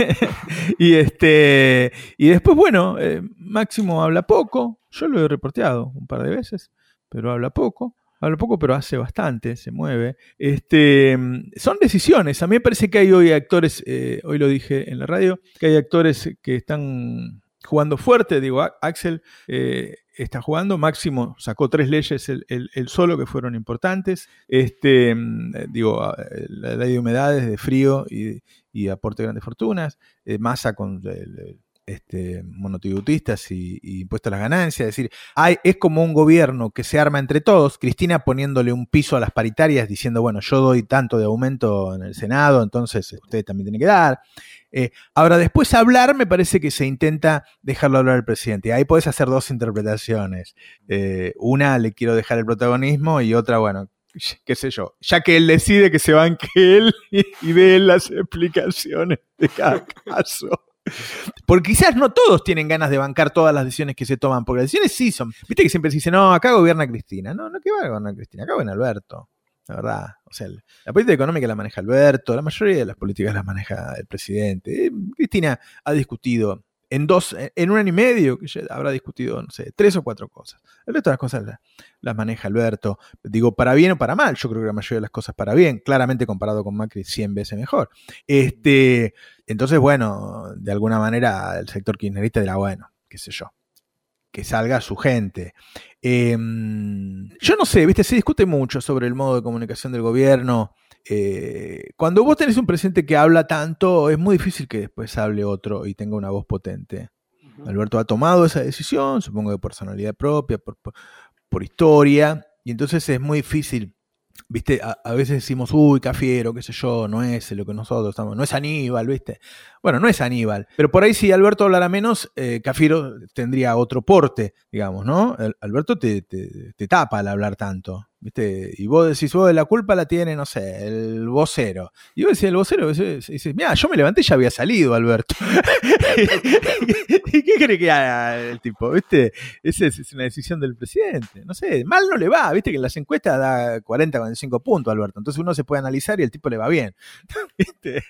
y, este, y después, bueno, eh, Máximo habla poco, yo lo he reporteado un par de veces, pero habla poco habla poco, pero hace bastante, se mueve. Este, son decisiones. A mí me parece que hay hoy actores, eh, hoy lo dije en la radio, que hay actores que están jugando fuerte. Digo, Axel eh, está jugando. Máximo sacó tres leyes el, solo que fueron importantes. Este, digo, la ley de humedades, de frío y, y aporte de grandes fortunas. Eh, masa con este, monotributistas y, y, impuestos a las ganancias. Es decir, hay, es como un gobierno que se arma entre todos. Cristina poniéndole un piso a las paritarias diciendo, bueno, yo doy tanto de aumento en el Senado, entonces ustedes también tienen que dar. Eh, ahora, después hablar, me parece que se intenta dejarlo hablar al presidente. Ahí puedes hacer dos interpretaciones. Eh, una, le quiero dejar el protagonismo y otra, bueno, qué sé yo, ya que él decide que se banque él y, y dé él las explicaciones de cada caso. Porque quizás no todos tienen ganas de bancar todas las decisiones que se toman, porque las decisiones sí son. Viste que siempre se dice, no, acá gobierna Cristina. No, no que va a gobernar Cristina, acá gobierna Alberto. La verdad. O sea, la política económica la maneja Alberto, la mayoría de las políticas las maneja el presidente. Eh, Cristina ha discutido en dos, en un año y medio, que habrá discutido, no sé, tres o cuatro cosas. El resto de las cosas las, las, maneja Alberto. Digo, para bien o para mal, yo creo que la mayoría de las cosas para bien, claramente comparado con Macri 100 veces mejor. Este, entonces, bueno, de alguna manera el sector kirchnerista dirá, bueno, qué sé yo, que salga su gente. Eh, yo no sé, viste, se discute mucho sobre el modo de comunicación del gobierno. Eh, cuando vos tenés un presidente que habla tanto, es muy difícil que después hable otro y tenga una voz potente. Uh -huh. Alberto ha tomado esa decisión, supongo de personalidad propia, por, por, por historia, y entonces es muy difícil viste, a, a, veces decimos, uy, Cafiero, qué sé yo, no es lo que nosotros estamos, no es Aníbal, viste. Bueno, no es Aníbal, pero por ahí si Alberto hablara menos, eh, Cafiero tendría otro porte, digamos, ¿no? Alberto te, te, te, tapa al hablar tanto, viste, y vos decís, vos la culpa la tiene, no sé, el vocero. Y vos decís, el vocero, dices, mira, yo me levanté y ya había salido, Alberto. ¿Y qué cree que haga el tipo, viste? Esa es una decisión del presidente, no sé, mal no le va, viste que en las encuestas da 40, 45 puntos, Alberto, entonces uno se puede analizar y el tipo le va bien, ¿viste?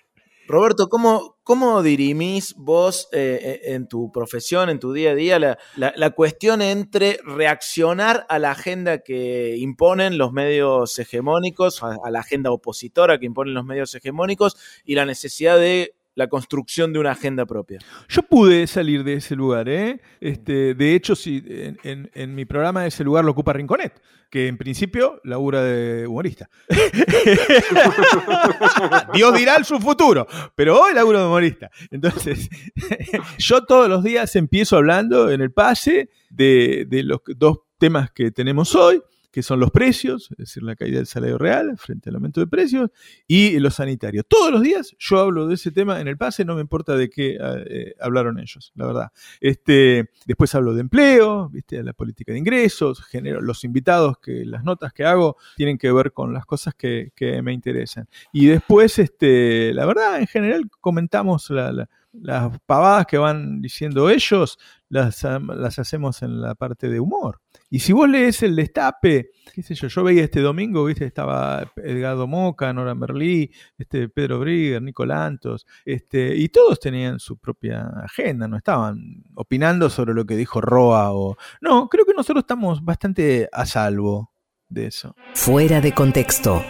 Roberto, ¿cómo, cómo dirimís vos eh, en tu profesión, en tu día a día, la, la, cuestión entre reaccionar a la agenda que imponen los medios hegemónicos, a, la agenda opositora que imponen los medios hegemónicos, y la necesidad de la construcción de una agenda propia. Yo pude salir de ese lugar, ¿eh? Este, de hecho, sí, en, mi programa ese lugar lo ocupa Rinconet, que en principio labura de humorista. Dios dirá su futuro, pero hoy laburo de humorista. Entonces, yo todos los días empiezo hablando en el pase de los dos temas que tenemos hoy, que son los precios, es decir, la caída del salario real frente al aumento de precios, y los sanitarios. Todos los días yo hablo de ese tema en el pase, no me importa de qué eh, hablaron ellos, la verdad. Este, después hablo de empleo, ¿viste? la política de ingresos, genero los invitados que las notas que hago tienen que ver con las cosas que, me interesan. Y después, este, la verdad, en general comentamos la- la- las pavadas que van diciendo ellos, las, las hacemos en la parte de humor. Y si vos lees el destape, qué sé yo, yo veía este domingo, viste, estaba Edgardo Moca, Nora Merlí, este Pedro Brigger, Nico Lantos, este, y todos tenían su propia agenda, no estaban opinando sobre lo que dijo Roa o. No, creo que nosotros estamos bastante a salvo de eso. Fuera de contexto.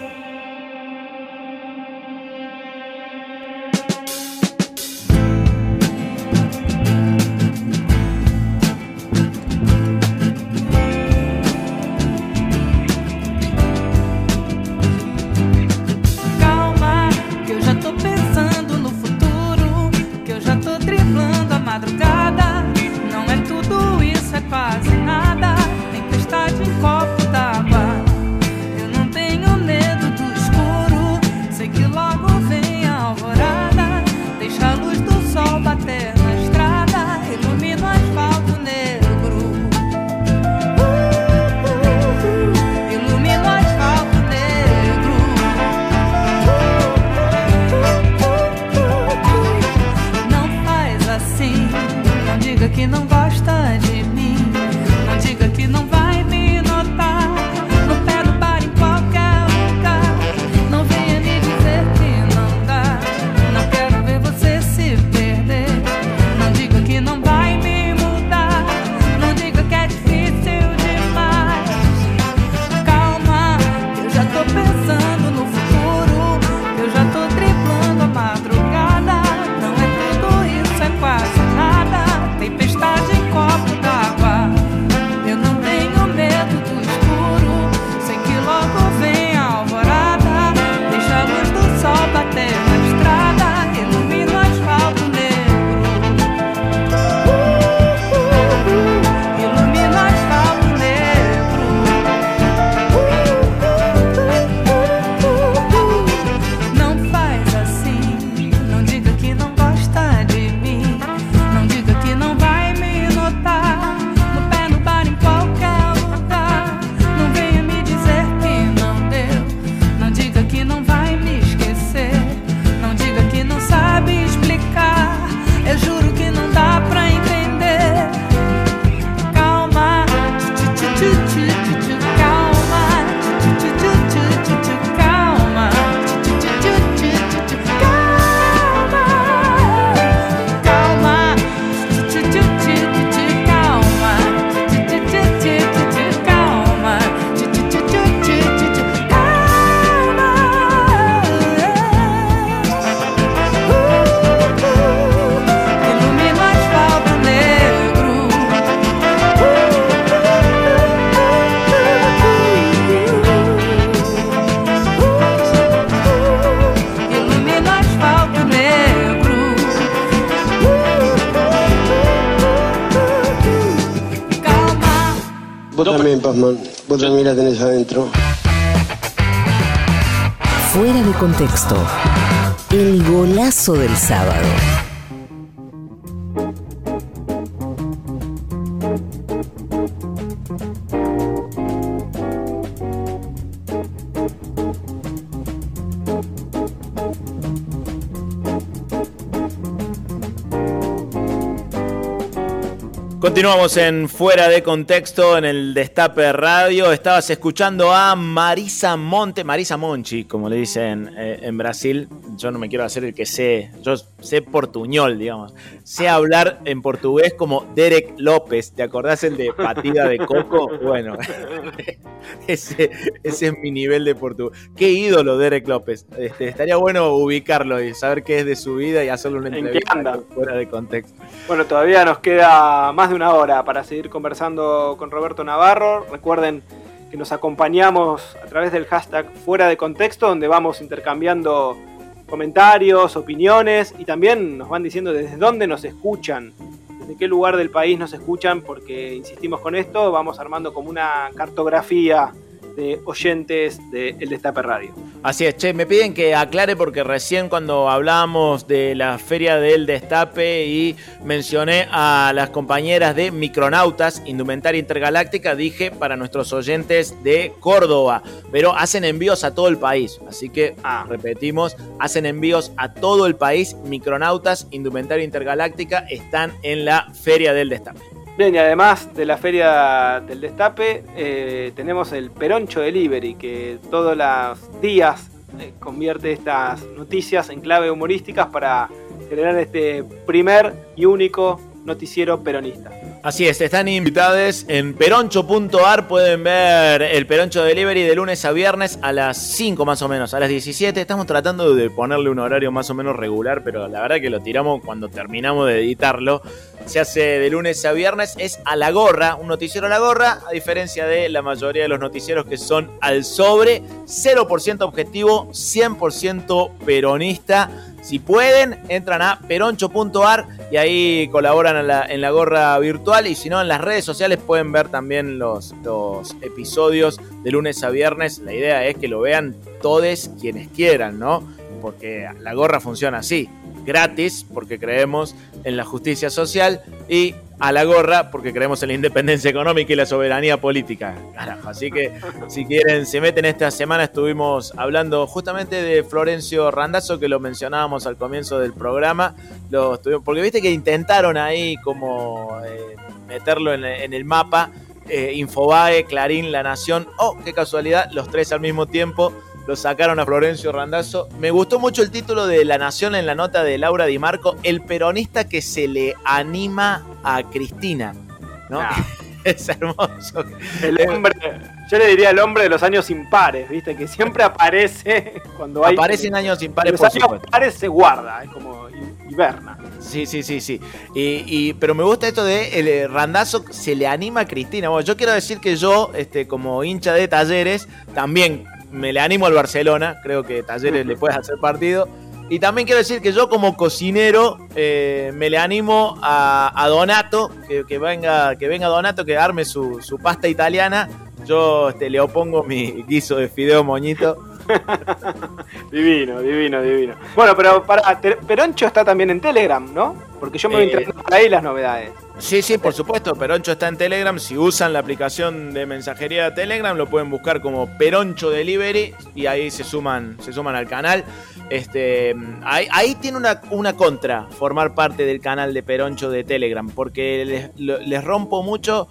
Sábado. Continuamos en Fuera de Contexto en el Destape Radio. Estabas escuchando a Marisa Monte, Marisa Monchi, como le dicen eh, en Brasil. Yo no me quiero hacer el que sé, yo sé portuñol, digamos. sé hablar en portugués como Derek López. ¿Te acordás el de Patida de Coco? Bueno, ese, ese es mi nivel de portugués. Qué ídolo Derek López. Este, estaría bueno ubicarlo y saber qué es de su vida y hacerle una ¿En entrevista anda? fuera de contexto. Bueno, todavía nos queda más de una hora para seguir conversando con Roberto Navarro. Recuerden que nos acompañamos a través del hashtag fuera de contexto, donde vamos intercambiando comentarios, opiniones y también nos van diciendo desde dónde nos escuchan, desde qué lugar del país nos escuchan, porque insistimos con esto, vamos armando como una cartografía de oyentes de El Destape Radio. Así es, che, me piden que aclare porque recién cuando hablábamos de la feria del destape y mencioné a las compañeras de Micronautas, Indumentaria Intergaláctica, dije para nuestros oyentes de Córdoba, pero hacen envíos a todo el país, así que Ah. repetimos, hacen envíos a todo el país, Micronautas, Indumentaria Intergaláctica están en la feria del destape. Bien, y además de la Feria del Destape, eh, tenemos el Peroncho Delivery, que todos los días eh, convierte estas noticias en clave humorísticas para generar este primer y único noticiero peronista. Así es, están invitados en peroncho.ar. Pueden ver el Peroncho Delivery de lunes a viernes a las 5 más o menos, a las 17. Estamos tratando de ponerle un horario más o menos regular, pero la verdad que lo tiramos cuando terminamos de editarlo. Se hace de lunes a viernes, es a la gorra, un noticiero a la gorra, a diferencia de la mayoría de los noticieros que son al sobre, 0% objetivo, 100% peronista. Si pueden, entran a peroncho.ar y ahí colaboran en la, gorra virtual. Y si no, en las redes sociales pueden ver también los episodios de lunes a viernes. La idea es que lo vean todos quienes quieran, ¿no? Porque la gorra funciona así. Gratis, porque creemos en la justicia social. Y a la gorra, porque creemos en la independencia económica y la soberanía política. Carajo, así que si quieren, se meten esta semana. Estuvimos hablando justamente de Florencio Randazzo, que lo mencionábamos al comienzo del programa. Lo estuvimos, porque viste que intentaron ahí como eh, meterlo en, en el mapa. eh, Infobae, Clarín, La Nación. Oh, qué casualidad, los tres al mismo tiempo lo sacaron a Florencio Randazzo. Me gustó mucho el título de La Nación en la nota de Laura Di Marco, el peronista que se le anima a Cristina. ¿no? Es hermoso. El hombre, yo le diría el hombre de los años impares, ¿viste? Que siempre aparece cuando hay. Aparecen años impares, los por años supuesto. pares se guarda, es como hi- hiberna. Sí, sí, sí, sí. Y, y- pero me gusta esto de el eh, Randazo se le anima a Cristina. Bueno, yo quiero decir que yo, este, como hincha de talleres, también me le animo al Barcelona. Creo que talleres le puedes hacer partido. Y también quiero decir que yo como cocinero eh, me le animo a, Donato, que, venga, que venga Donato, que arme su, su pasta italiana. Yo este, le opongo mi guiso de fideo moñito. Divino, divino, divino. Bueno, pero para, Peroncho está también en Telegram, ¿no? Porque yo me voy Eh, enterando por ahí las novedades. Sí, sí, por supuesto. Peroncho está en Telegram. Si usan la aplicación de mensajería de Telegram, lo pueden buscar como Peroncho Delivery y ahí se suman, se suman al canal. Este, ahí, ahí tiene una, una contra formar parte del canal de Peroncho de Telegram, porque les rompo mucho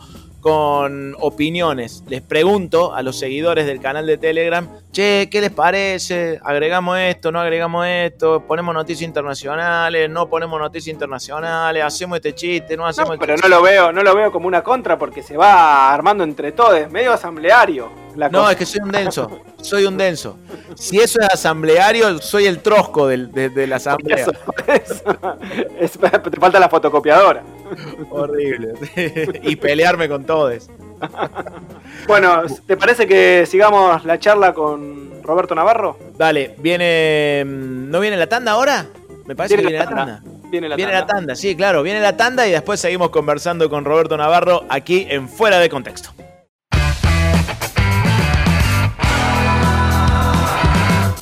con opiniones. Les pregunto a los seguidores del canal de Telegram, che, ¿qué les parece? ¿Agregamos esto? ¿No agregamos esto? ¿Ponemos noticias internacionales? ¿No ponemos noticias internacionales? ¿Hacemos este chiste? ¿No hacemos No, este pero no lo veo, no lo veo como una contra porque se va armando entre todos, medio asambleario. La No, cosa. es que soy un denso. Soy un denso. Si eso es asambleario, soy el trosco del- de, de la asamblea. Eso, eso. Es- te falta la fotocopiadora. Horrible. y pelearme con todos. Bueno, ¿te parece que sigamos la charla con Roberto Navarro? Dale, viene. mm, ¿No viene la tanda ahora? Me parece que viene la tanda. Viene la Viene tanda. la tanda, sí, claro, viene la tanda y después seguimos conversando con Roberto Navarro aquí en Fuera de Contexto.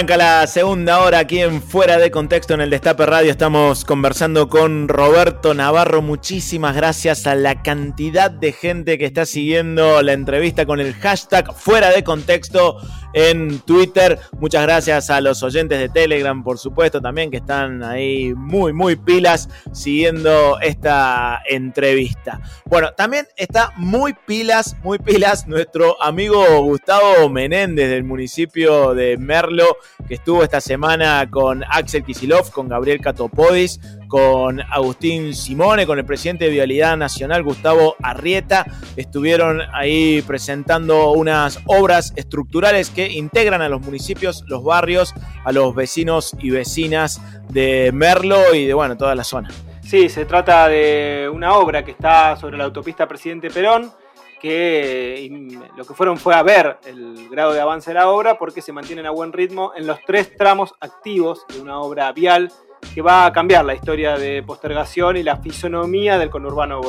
Arranca la segunda hora aquí en Fuera de Contexto en el Destape Radio. Estamos conversando con Roberto Navarro. Muchísimas gracias a la cantidad de gente que está siguiendo la entrevista con el hashtag Fuera de Contexto en Twitter. Muchas gracias a los oyentes de Telegram, por supuesto, también que están ahí muy, muy pilas siguiendo esta entrevista. Bueno, también está muy pilas, muy pilas nuestro amigo Gustavo Menéndez del municipio de Merlo que estuvo esta semana con Axel Kisilov, con Gabriel Catopodis, con Agustín Simone, con el presidente de Vialidad Nacional, Gustavo Arrieta. Estuvieron ahí presentando unas obras estructurales que integran a los municipios, los barrios, a los vecinos y vecinas de Merlo y de bueno, toda la zona. Sí, se trata de una obra que está sobre la autopista Presidente Perón que lo que fueron fue a ver el grado de avance de la obra porque se mantienen a buen ritmo en los tres tramos activos de una obra vial que va a cambiar la historia de postergación y la fisonomía del conurbano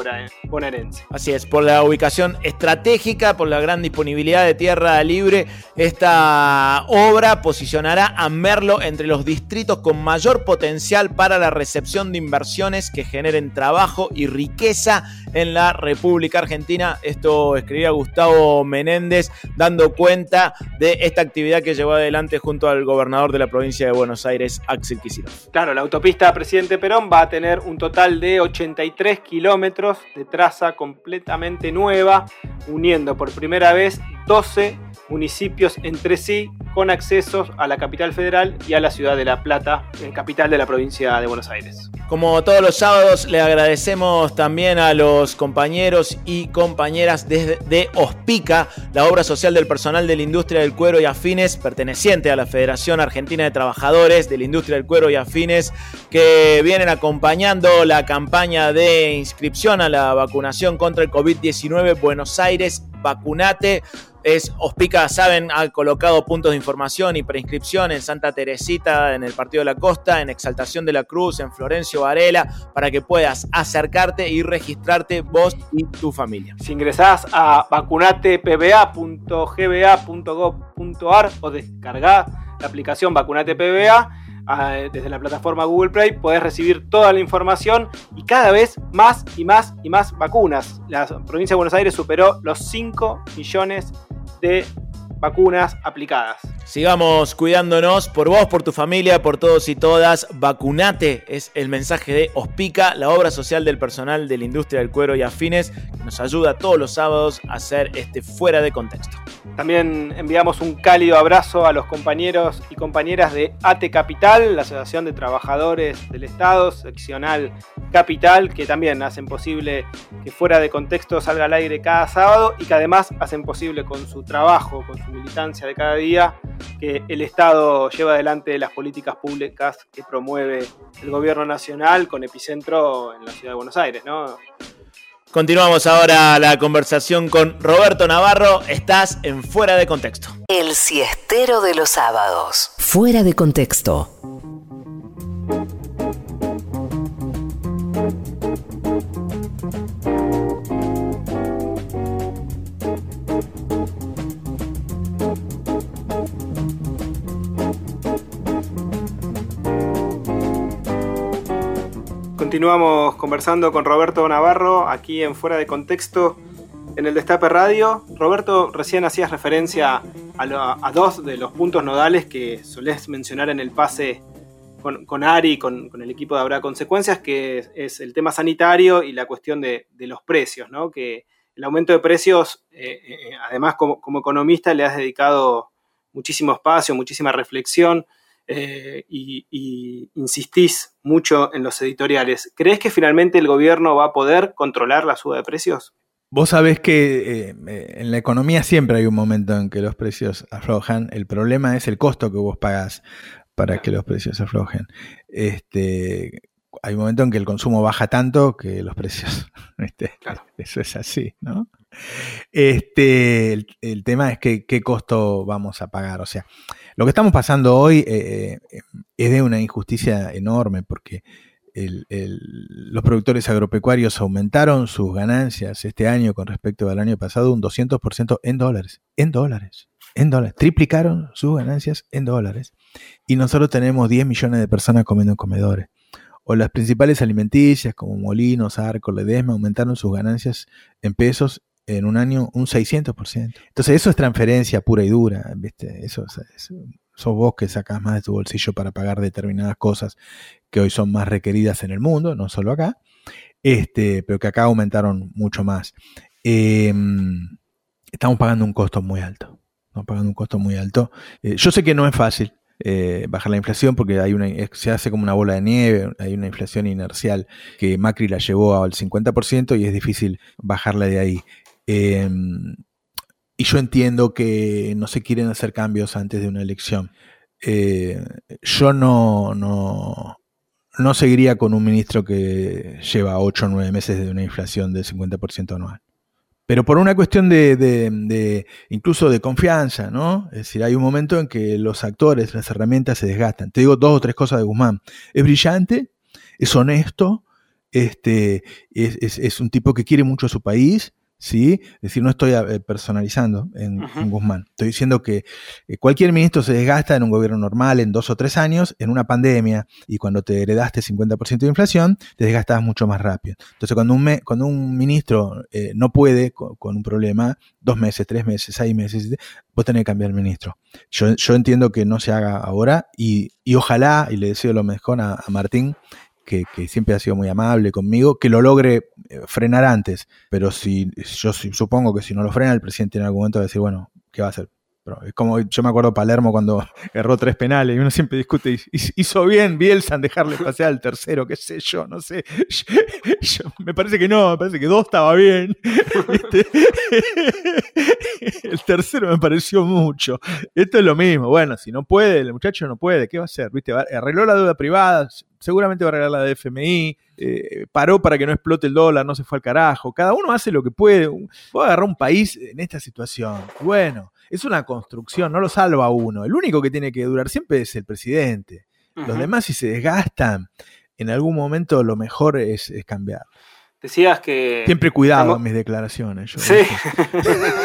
bonaerense. Así es, por la ubicación estratégica, por la gran disponibilidad de tierra libre, esta obra posicionará a Merlo entre los distritos con mayor potencial para la recepción de inversiones que generen trabajo y riqueza en la República Argentina. Esto escribía Gustavo Menéndez dando cuenta de esta actividad que llevó adelante junto al gobernador de la provincia de Buenos Aires, Axel Kicillof. Claro, la autopista Presidente Perón va a tener un total de 83 kilómetros de traza completamente nueva, uniendo por primera vez 12 municipios entre sí con accesos a la capital federal y a la ciudad de La Plata, capital de la provincia de Buenos Aires. Como todos los sábados, le agradecemos también a los compañeros y compañeras de, de Ospica, la obra social del personal de la industria del cuero y afines, perteneciente a la Federación Argentina de Trabajadores de la Industria del Cuero y Afines, que vienen acompañando la campaña de inscripción a la vacunación contra el COVID-19 Buenos Aires, vacunate es Ospica, saben, ha colocado puntos de información y preinscripción en Santa Teresita, en el Partido de la Costa, en Exaltación de la Cruz, en Florencio Varela, para que puedas acercarte y registrarte vos y tu familia. Si ingresás a vacunatepba.gba.gov.ar o descargás la aplicación Vacunate PBA, ah, desde la plataforma Google Play podés recibir toda la información y cada vez más y más y más vacunas. La provincia de Buenos Aires superó los 5 millones de vacunas aplicadas. Sigamos cuidándonos por vos, por tu familia, por todos y todas. Vacunate es el mensaje de Ospica, la obra social del personal de la industria del cuero y afines, que nos ayuda todos los sábados a hacer este fuera de contexto. También enviamos un cálido abrazo a los compañeros y compañeras de ATE Capital, la Asociación de Trabajadores del Estado, seccional Capital, que también hacen posible que fuera de contexto salga al aire cada sábado y que además hacen posible con su trabajo, con su militancia de cada día, que el Estado lleva adelante las políticas públicas que promueve el gobierno nacional con epicentro en la ciudad de Buenos Aires, ¿no? Continuamos ahora la conversación con Roberto Navarro. Estás en Fuera de Contexto. El siestero de los sábados. Fuera de contexto. Continuamos conversando con Roberto Navarro aquí en Fuera de Contexto en el Destape Radio. Roberto, recién hacías referencia a, dos de los puntos nodales que solés mencionar en el pase con, con Ari, con, con el equipo de Habrá Consecuencias, que es, es el tema sanitario y la cuestión de, de los precios, ¿no? Que el aumento de precios, eh, eh, además como, como economista, le has dedicado muchísimo espacio, muchísima reflexión eh, y, y insistís mucho en los editoriales. ¿Crees que finalmente el gobierno va a poder controlar la suba de precios? Vos sabés que eh, eh, en la economía siempre hay un momento en que los precios aflojan. El problema es el costo que vos pagás para que los precios aflojen. Este, hay un momento en que el consumo baja tanto que los precios. este, Eso es así, ¿no? Este, el, tema es que qué costo vamos a pagar. O sea, lo que estamos pasando hoy eh, eh, es de una injusticia enorme porque los productores agropecuarios aumentaron sus ganancias este año con respecto al año pasado un 200% en dólares. En dólares. en dólares, triplicaron sus ganancias en dólares. Y nosotros tenemos 10 millones de personas comiendo en comedores. O las principales alimenticias como Molinos, Arco, Ledesma aumentaron sus ganancias en pesos en un año un 600%. Entonces eso es transferencia pura y dura, ¿viste? Eso, es- sos vos que sacás más de tu bolsillo para pagar determinadas cosas que hoy son más requeridas en el mundo, no solo acá, este, pero que acá aumentaron mucho más. Eh, estamos pagando un costo muy alto. Estamos pagando un costo muy alto. Eh, yo sé que no es fácil eh, bajar la inflación porque hay una, se hace como una bola de nieve, hay una inflación inercial que Macri la llevó al 50% y es difícil bajarla de ahí. Eh, y yo entiendo que no se quieren hacer cambios antes de una elección. Eh, yo no, no, no seguiría con un ministro que lleva 8 o 9 meses de una inflación del 50% anual. Pero por una cuestión de, de- de- incluso de confianza, ¿no? Es decir, hay un momento en que los actores, las herramientas se desgastan. Te digo dos o tres cosas de Guzmán. Es brillante, es honesto, este, es, es- es un tipo que quiere mucho a su país, ¿sí? Es decir, no estoy eh, personalizando en, en Guzmán. Estoy diciendo que eh, cualquier ministro se desgasta en un gobierno normal en dos o tres años, en una pandemia, y cuando te heredaste 50% de inflación, te desgastas mucho más rápido. Entonces, cuando un, me- cuando un ministro eh, no puede con, con un problema, dos meses, tres meses, seis meses, vos tenés que cambiar el ministro. Yo, yo entiendo que no se haga ahora y, y ojalá, y le deseo lo mejor a, a Martín, que, siempre ha sido muy amable conmigo, que lo logre eh, frenar antes. Pero si yo supongo que si no lo frena, el presidente en algún momento va a decir, bueno, ¿qué va a hacer? Es como yo me acuerdo Palermo cuando erró tres penales y uno siempre discute, "Hiz- hizo bien Bielsa en dejarle pasear al tercero, qué sé yo, no sé. Me parece que no, me parece que dos estaba bien. El tercero me pareció mucho. Esto es lo mismo. Bueno, si no puede, el muchacho no puede, ¿qué va a hacer? ¿Viste? Arregló la deuda privada, seguramente va a arreglar la de FMI, eh, paró para que no explote el dólar, no se fue al carajo. Cada uno hace lo que puede. Vos agarrar un país en esta situación. Bueno, es una construcción, no lo salva uno. El único que tiene que durar siempre es el presidente. Los demás, si se desgastan, en algún momento lo mejor es, es cambiar. Decías que. Siempre cuidado estamos- en mis declaraciones. yo- Sí.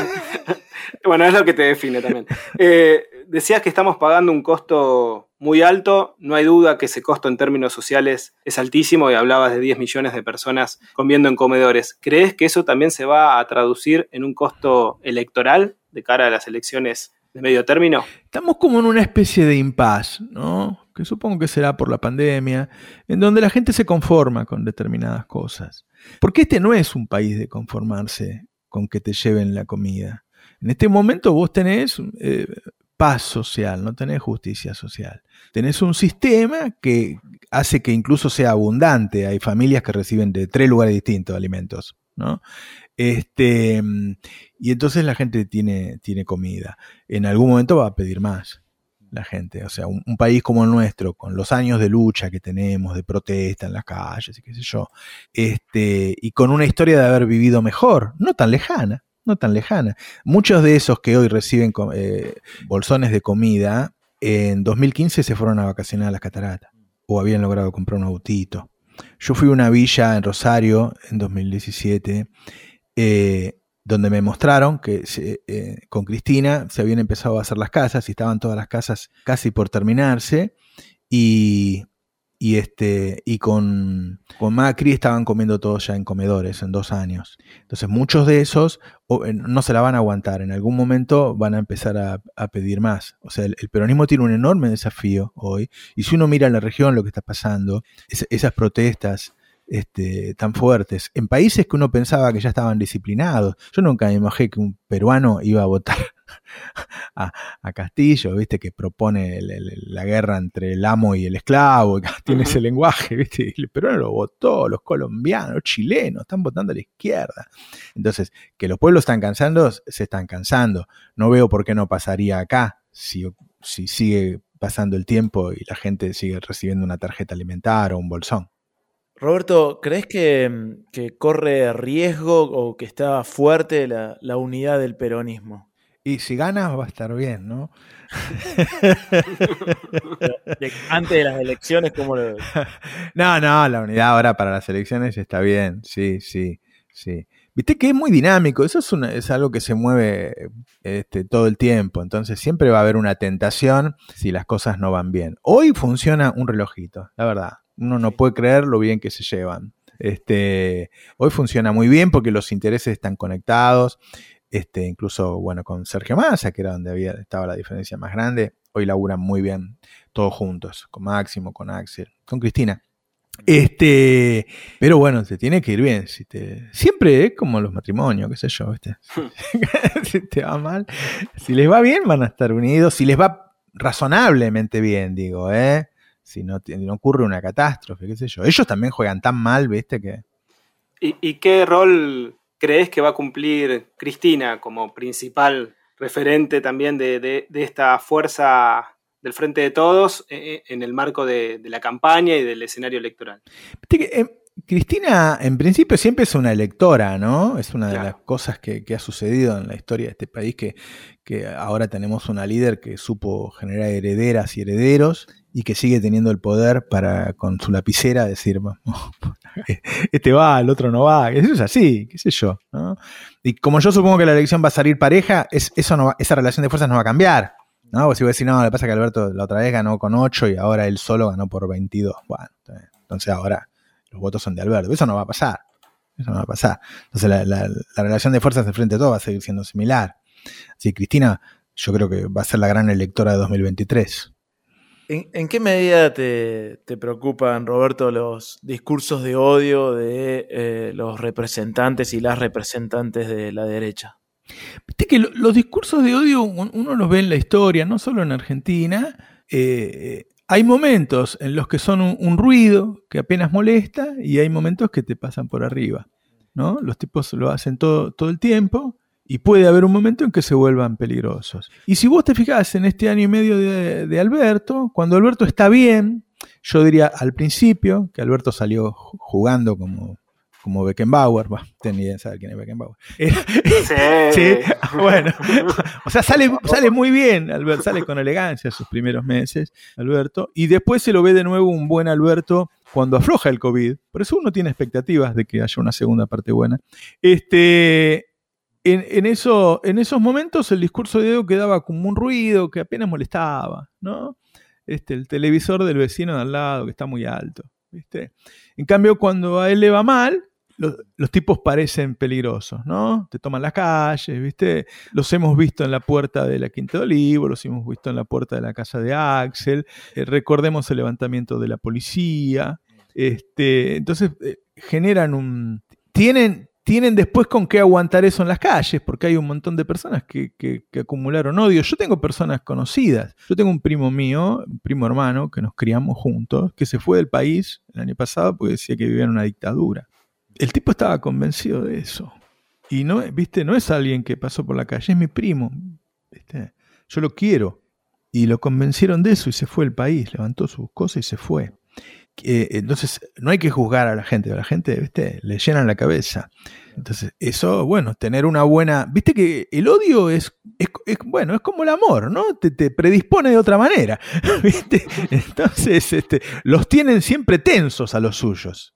bueno, es lo que te define también. Eh, decías que estamos pagando un costo muy alto. No hay duda que ese costo en términos sociales es altísimo y hablabas de 10 millones de personas comiendo en comedores. ¿Crees que eso también se va a traducir en un costo electoral de cara a las elecciones de medio término? Estamos como en una especie de impas, ¿no? Que supongo que será por la pandemia, en donde la gente se conforma con determinadas cosas. Porque este no es un país de conformarse con que te lleven la comida. En este momento vos tenés eh, paz social, no tenés justicia social. Tenés un sistema que hace que incluso sea abundante. Hay familias que reciben de tres lugares distintos alimentos, ¿no? Este, y entonces la gente tiene, tiene comida. En algún momento va a pedir más la gente. O sea, un, país como el nuestro, con los años de lucha que tenemos, de protesta en las calles y qué sé yo, este, y con una historia de haber vivido mejor, no tan lejana, no tan lejana. Muchos de esos que hoy reciben eh, bolsones de comida, en 2015 se fueron a vacacionar a las cataratas o habían logrado comprar un autito. Yo fui a una villa en Rosario en 2017 eh, donde me mostraron que eh, con Cristina se habían empezado a hacer las casas y estaban todas las casas casi por terminarse y, y, este, y con, con Macri estaban comiendo todos ya en comedores en dos años. Entonces muchos de esos eh, no se la van a aguantar, en algún momento van a empezar a, a pedir más. O sea, el, peronismo tiene un enorme desafío hoy y si uno mira en la región lo que está pasando, es- esas protestas este, tan fuertes, en países que uno pensaba que ya estaban disciplinados. Yo nunca me imaginé que un peruano iba a votar a, a Castillo, viste, que propone el- el- la guerra entre el amo y el esclavo, que tiene ese lenguaje, viste, el peruano lo votó, los colombianos, los chilenos, están votando a la izquierda. Entonces, que los pueblos están cansando, se están cansando. No veo por qué no pasaría acá si, si sigue pasando el tiempo y la gente sigue recibiendo una tarjeta alimentaria o un bolsón. Roberto, ¿crees que, que corre riesgo o que está fuerte la, la unidad del peronismo? Y si ganas va a estar bien, ¿no? Antes de las elecciones, ¿cómo lo ves? No, no, la unidad ahora para las elecciones está bien, sí, sí, sí. Viste que es muy dinámico, eso es, una- es algo que se mueve este, todo el tiempo, entonces siempre va a haber una tentación si las cosas no van bien. Hoy funciona un relojito, la verdad. Uno no puede creer lo bien que se llevan. Este, hoy funciona muy bien porque los intereses están conectados. Este, incluso, bueno, con Sergio Massa, que era donde había, estaba la diferencia más grande, hoy laburan muy bien todos juntos, con Máximo, con Axel, con Cristina. Este, pero bueno, te tiene que ir bien. Si te, siempre es como los matrimonios, qué sé yo, ¿viste? si te va mal, si les va bien, van a estar unidos. Si les va razonablemente bien, digo, ¿eh? Si no, ocurre una catástrofe, qué sé yo. Ellos también juegan tan mal, ¿viste? Que ¿Y, y qué rol crees que va a cumplir Cristina como principal referente también de, de- de esta fuerza del Frente de Todos eh, en el marco de, de la campaña y del escenario electoral? Eh, Cristina, en principio, siempre es una electora, ¿no? Es una de las cosas que, que ha sucedido en la historia de este país, que, que ahora tenemos una líder que supo generar herederas y herederos y que sigue teniendo el poder para, con su lapicera, decir, "Bueno, este va, el otro no va. Eso es así, qué sé yo, ¿no? Y como yo supongo que la elección va a salir pareja, es, eso no va- esa relación de fuerzas no va a cambiar. ¿no? Pues si voy a decir, no, le pasa que Alberto la otra vez ganó con 8 y ahora él solo ganó por 22. Bueno, entonces ahora los votos son de Alberto. Eso no va a pasar. Eso no va a pasar. Entonces la relación de fuerzas del frente a todo va a seguir siendo similar. Así que Cristina, yo creo que va a ser la gran electora de 2023. ¿En, qué medida te, te preocupan, Roberto, los discursos de odio de eh, los representantes y las representantes de la derecha? Viste que lo- los discursos de odio un- uno los ve en la historia, no solo en Argentina. eh, hay momentos en los que son un, un ruido que apenas molesta y hay momentos que te pasan por arriba. ¿no? Los tipos lo hacen todo, todo el tiempo y puede haber un momento en que se vuelvan peligrosos. Y si vos te fijás en este año y medio de, de Alberto, cuando Alberto está bien, yo diría al principio que Alberto salió ju- jugando como, como Beckenbauer, bah, idea de saber quién es Beckenbauer. Sí. Sí, bueno. O sea, sale, sale muy bien, Alberto, sale con elegancia sus primeros meses, Alberto, y después se lo ve de nuevo un buen Alberto cuando afloja el COVID. Por eso uno tiene expectativas de que haya una segunda parte buena. Este, en, en eso, en esos momentos el discurso de Edo quedaba como un ruido que apenas molestaba, ¿no? Este, el televisor del vecino de al lado que está muy alto. ¿viste? En cambio, cuando a él le va mal, los, los tipos parecen peligrosos, ¿no? Te toman las calles, ¿viste? Los hemos visto en la puerta de la Quinta de Olivo, los hemos visto en la puerta de la casa de Axel, eh, recordemos el levantamiento de la policía, este, entonces eh, generan un... Tienen, tienen después con qué aguantar eso en las calles, porque hay un montón de personas que, acumularon odio. Yo tengo personas conocidas. Yo tengo un primo mío, un primo hermano, que nos criamos juntos, que se fue del país el año pasado porque decía que vivía en una dictadura. El tipo estaba convencido de eso. Y no, viste, no es alguien que pasó por la calle, es mi primo. ¿viste? Yo lo quiero. Y lo convencieron de eso y se fue del país, levantó sus cosas y se fue. Eh, entonces, no hay que juzgar a la gente, a la gente, ¿viste? Le llenan la cabeza. Entonces, eso, bueno, tener una buena. Viste que el odio es, es, es, bueno, es como el amor, ¿no? Te, te predispone de otra manera. ¿Viste? Entonces, este, los tienen siempre tensos a los suyos.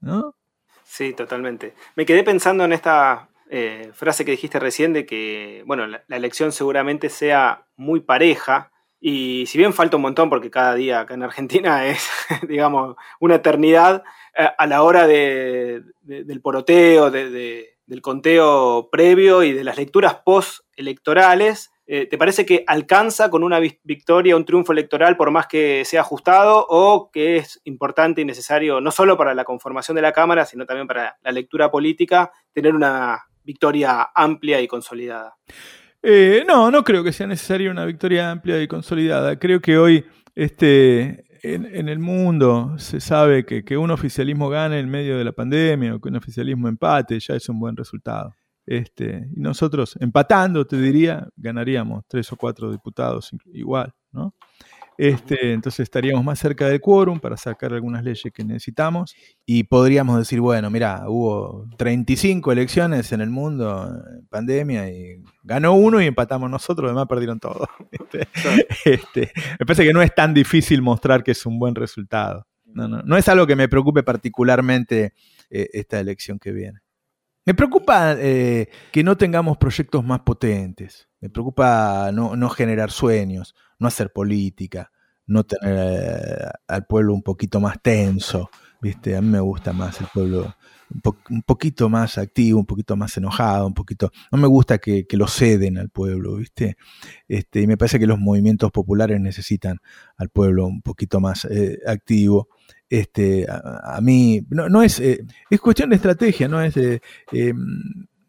¿No? Sí, totalmente. Me quedé pensando en esta eh, frase que dijiste recién de que, bueno, la, la elección seguramente sea muy pareja. Y si bien falta un montón, porque cada día acá en Argentina es, digamos, una eternidad, eh, a la hora de- de- del poroteo, de- de- del conteo previo y de las lecturas post-electorales, eh, ¿te parece que alcanza con una vi- victoria, un triunfo electoral, por más que sea ajustado, o que es importante y necesario, no solo para la conformación de la Cámara, sino también para la lectura política, tener una victoria amplia y consolidada? Eh, no, no creo que sea necesaria una victoria amplia y consolidada. Creo que hoy este, en, el mundo se sabe que, que un oficialismo gane en medio de la pandemia o que un oficialismo empate ya es un buen resultado. Este, y nosotros empatando, te diría, ganaríamos tres o cuatro diputados igual, ¿no? Este, entonces estaríamos más cerca del quórum para sacar algunas leyes que necesitamos y podríamos decir, bueno, mira, hubo 35 elecciones en el mundo pandemia y ganó uno y empatamos nosotros, los demás perdieron todo. Este, me parece que no es tan difícil mostrar que es un buen resultado. No, no, no es algo que me preocupe particularmente eh, esta elección que viene. Me preocupa eh, que no tengamos proyectos más potentes. Me preocupa no, no generar sueños, no hacer política, no tener eh, al pueblo un poquito más tenso. ¿viste? A mí me gusta más el pueblo un, po- un poquito más activo, un poquito más enojado, un poquito. No me gusta que, lo ceden al pueblo, ¿viste? Este, y me parece que los movimientos populares necesitan al pueblo un poquito más eh, activo. Este, a, mí, no, es, eh, es cuestión de estrategia, no es eh,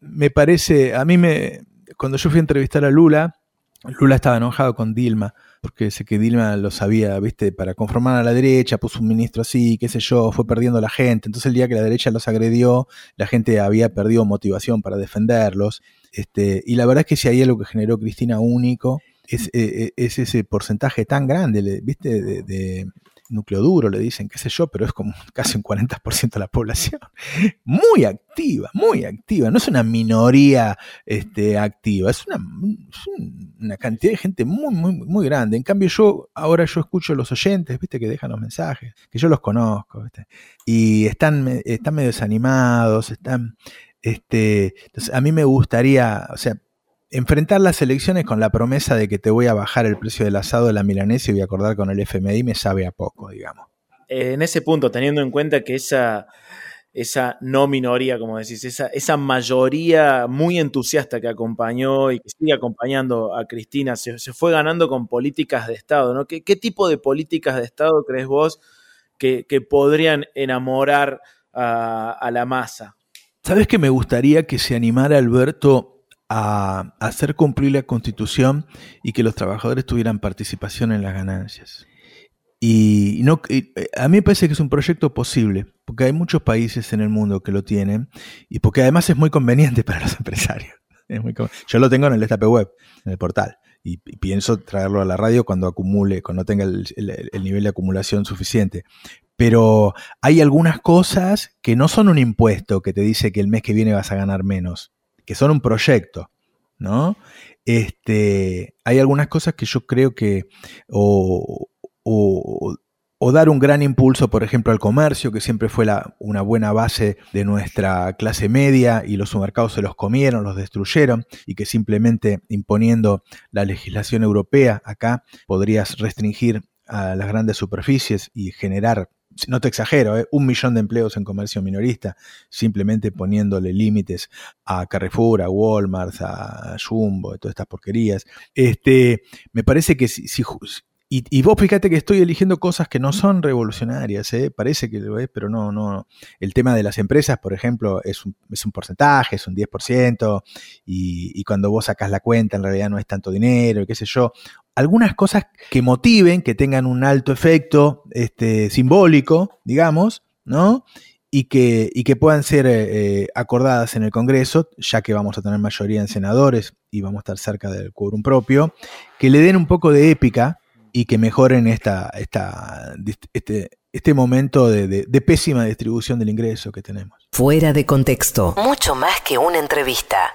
me parece, a mí me, cuando yo fui a entrevistar a Lula, Lula estaba enojado con Dilma, porque sé que Dilma lo sabía, viste, para conformar a la derecha, puso un ministro así, qué sé yo, fue perdiendo la gente. Entonces el día que la derecha los agredió, la gente había perdido motivación para defenderlos. Este, y la verdad es que si hay algo que generó Cristina único, es, eh, es ese porcentaje tan grande, viste, de núcleo duro, le dicen, qué sé yo, pero es como casi un 40% de la población. Muy activa, muy activa. No es una minoría este, activa, es una, una cantidad de gente muy, muy, muy grande. En cambio, yo ahora yo escucho a los oyentes, viste, que dejan los mensajes, que yo los conozco, y están, están medio desanimados, están, este, entonces a mí me gustaría, o sea, enfrentar las elecciones con la promesa de que te voy a bajar el precio del asado de la milanesa y voy a acordar con el FMI me sabe a poco, digamos. Eh, en ese punto, teniendo en cuenta que esa, esa no minoría, como decís, esa, esa mayoría muy entusiasta que acompañó y que sigue acompañando a Cristina, se, se fue ganando con políticas de Estado, ¿no? ¿Qué, qué tipo de políticas de Estado crees vos que, que podrían enamorar a, a la masa? ¿Sabes que me gustaría que se animara Alberto a hacer cumplir la constitución y que los trabajadores tuvieran participación en las ganancias? Y no, eh, a mí me parece que es un proyecto posible, porque hay muchos países en el mundo que lo tienen y porque además es muy conveniente para los empresarios. Yo lo tengo en el destape web, en el portal, y, pienso traerlo a la radio cuando acumule, cuando tenga el nivel de acumulación suficiente. Pero hay algunas cosas que no son un impuesto que te dice que el mes que viene vas a ganar menos, que son un proyecto, ¿no? Este, hay algunas cosas que yo creo que o, dar un gran impulso, por ejemplo, al comercio, que siempre fue una buena base de nuestra clase media y los supermercados se los comieron, los destruyeron, y que simplemente imponiendo la legislación europea acá podrías restringir a las grandes superficies y generar, no te exagero, ¿eh? un millón de empleos en comercio minorista, simplemente poniéndole límites a Carrefour, a Walmart, a Jumbo, a todas estas porquerías. Este, me parece que si, si y, y vos fíjate que estoy eligiendo cosas que no son revolucionarias, ¿eh? parece que lo es, pero no, no. El tema de las empresas, por ejemplo, es un, es un porcentaje, es un 10%, y, y cuando vos sacás la cuenta en realidad no es tanto dinero, y qué sé yo. Algunas cosas que motiven, que tengan un alto efecto este, simbólico, digamos, ¿no? Y que, y que puedan ser eh, eh, acordadas en el Congreso, ya que vamos a tener mayoría en senadores y vamos a estar cerca del quórum propio, que le den un poco de épica y que mejoren esta, esta, este, este momento de, de- de pésima distribución del ingreso que tenemos. Fuera de contexto. Mucho más que una entrevista.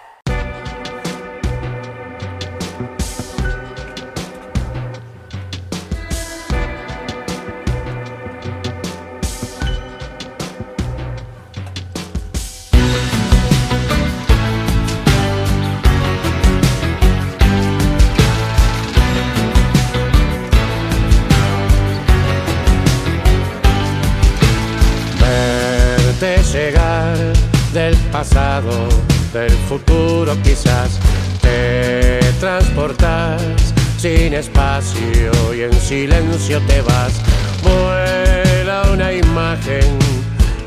Verte llegar del pasado, del futuro quizás. Te transportas sin espacio y en silencio te vas. Vuela una imagen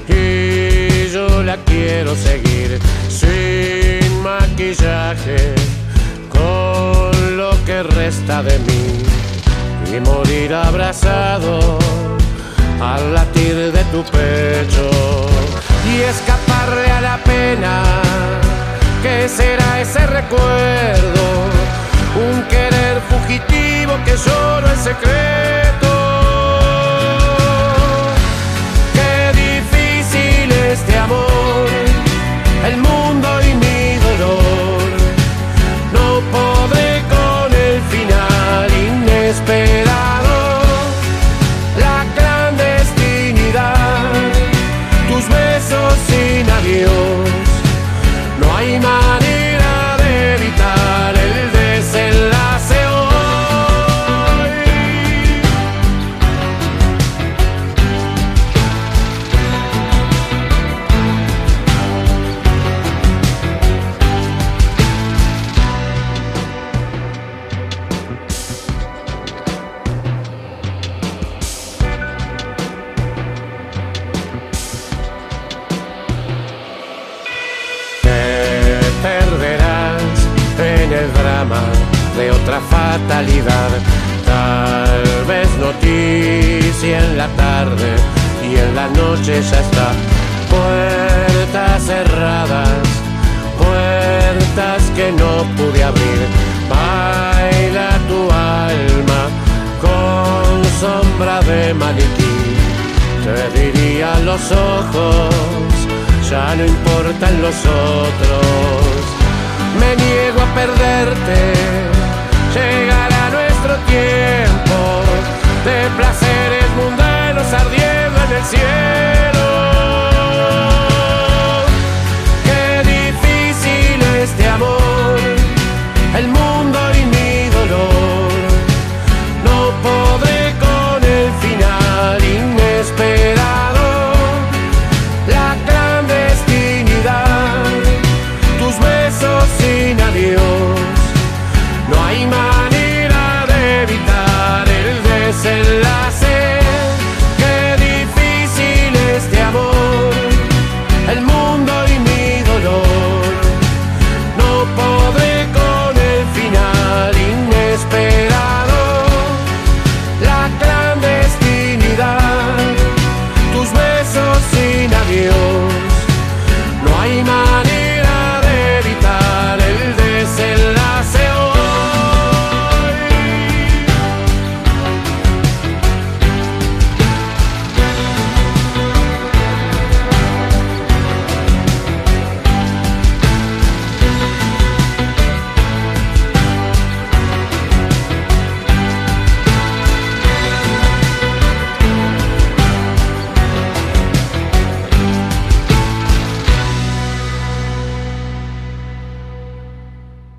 y yo la quiero seguir. Sin maquillaje con lo que resta de mí. Y morir abrazado al latir de tu pecho. Y escaparle a la pena que será ese recuerdo un querer fugitivo que solo es secreto. Qué difícil este amor el mundo y mi dolor. No podré con el final inesperado hay otra fatalidad. Tal vez noticia en la tarde y en la noche ya está. Puertas cerradas, puertas que no pude abrir. Baila tu alma con sombra de maniquí. Te diría los ojos ya no importan los otros. Me niego a perderte, llegará nuestro tiempo de placeres mundanos ardiendo en el cielo. Qué difícil este amor, el mundo y mi dolor. No podré con el final inesperado la clandestinidad, tus besos sin adiós. El desenlace.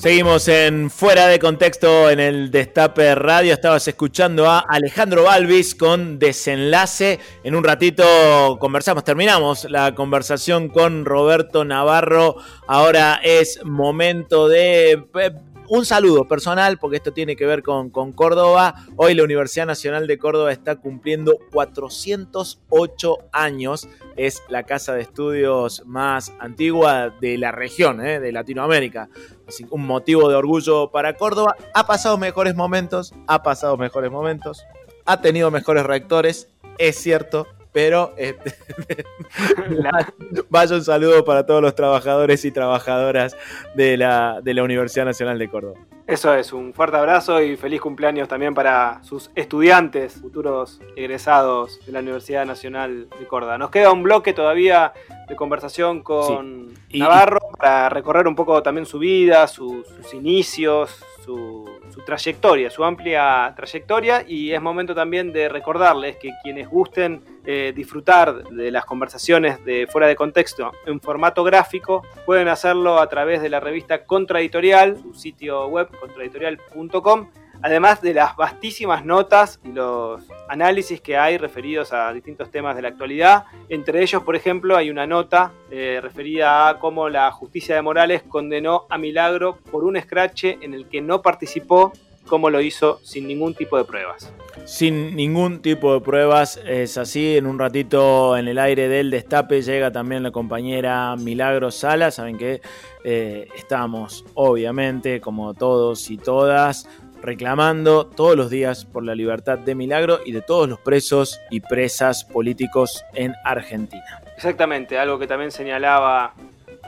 Seguimos en Fuera de Contexto en el Destape Radio. Estabas escuchando a Alejandro Balvis con Desenlace. En un ratito conversamos, terminamos la conversación con Roberto Navarro. Ahora es momento de eh, un saludo personal, porque esto tiene que ver con, con Córdoba. Hoy la Universidad Nacional de Córdoba está cumpliendo 408 años. Es la casa de estudios más antigua de la región, eh, de Latinoamérica. Así un motivo de orgullo para Córdoba. Ha pasado mejores momentos, ha pasado mejores momentos, ha tenido mejores rectores, es cierto, pero este, vaya un saludo para todos los trabajadores y trabajadoras de la, de la Universidad Nacional de Córdoba. Eso es, un fuerte abrazo y feliz cumpleaños también para sus estudiantes, futuros egresados de la Universidad Nacional de Córdoba. Nos queda un bloque todavía de conversación con Sí. Y- Navarro para recorrer un poco también su vida, su- sus inicios, su, su trayectoria, su amplia trayectoria y es momento también de recordarles que quienes gusten eh, disfrutar de las conversaciones de fuera de contexto en formato gráfico pueden hacerlo a través de la revista Contraeditorial, su sitio web contraeditorial.com además de las vastísimas notas y los análisis que hay referidos a distintos temas de la actualidad. Entre ellos, por ejemplo, hay una nota eh, referida a cómo la justicia de Morales condenó a Milagro por un escrache en el que no participó, cómo lo hizo sin ningún tipo de pruebas. Sin ningún tipo de pruebas, es así. En un ratito en el aire del destape llega también la compañera Milagro Sala. Saben que eh, estamos, obviamente, como todos y todas, reclamando todos los días por la libertad de Milagro y de todos los presos y presas políticos en Argentina. Exactamente, algo que también señalaba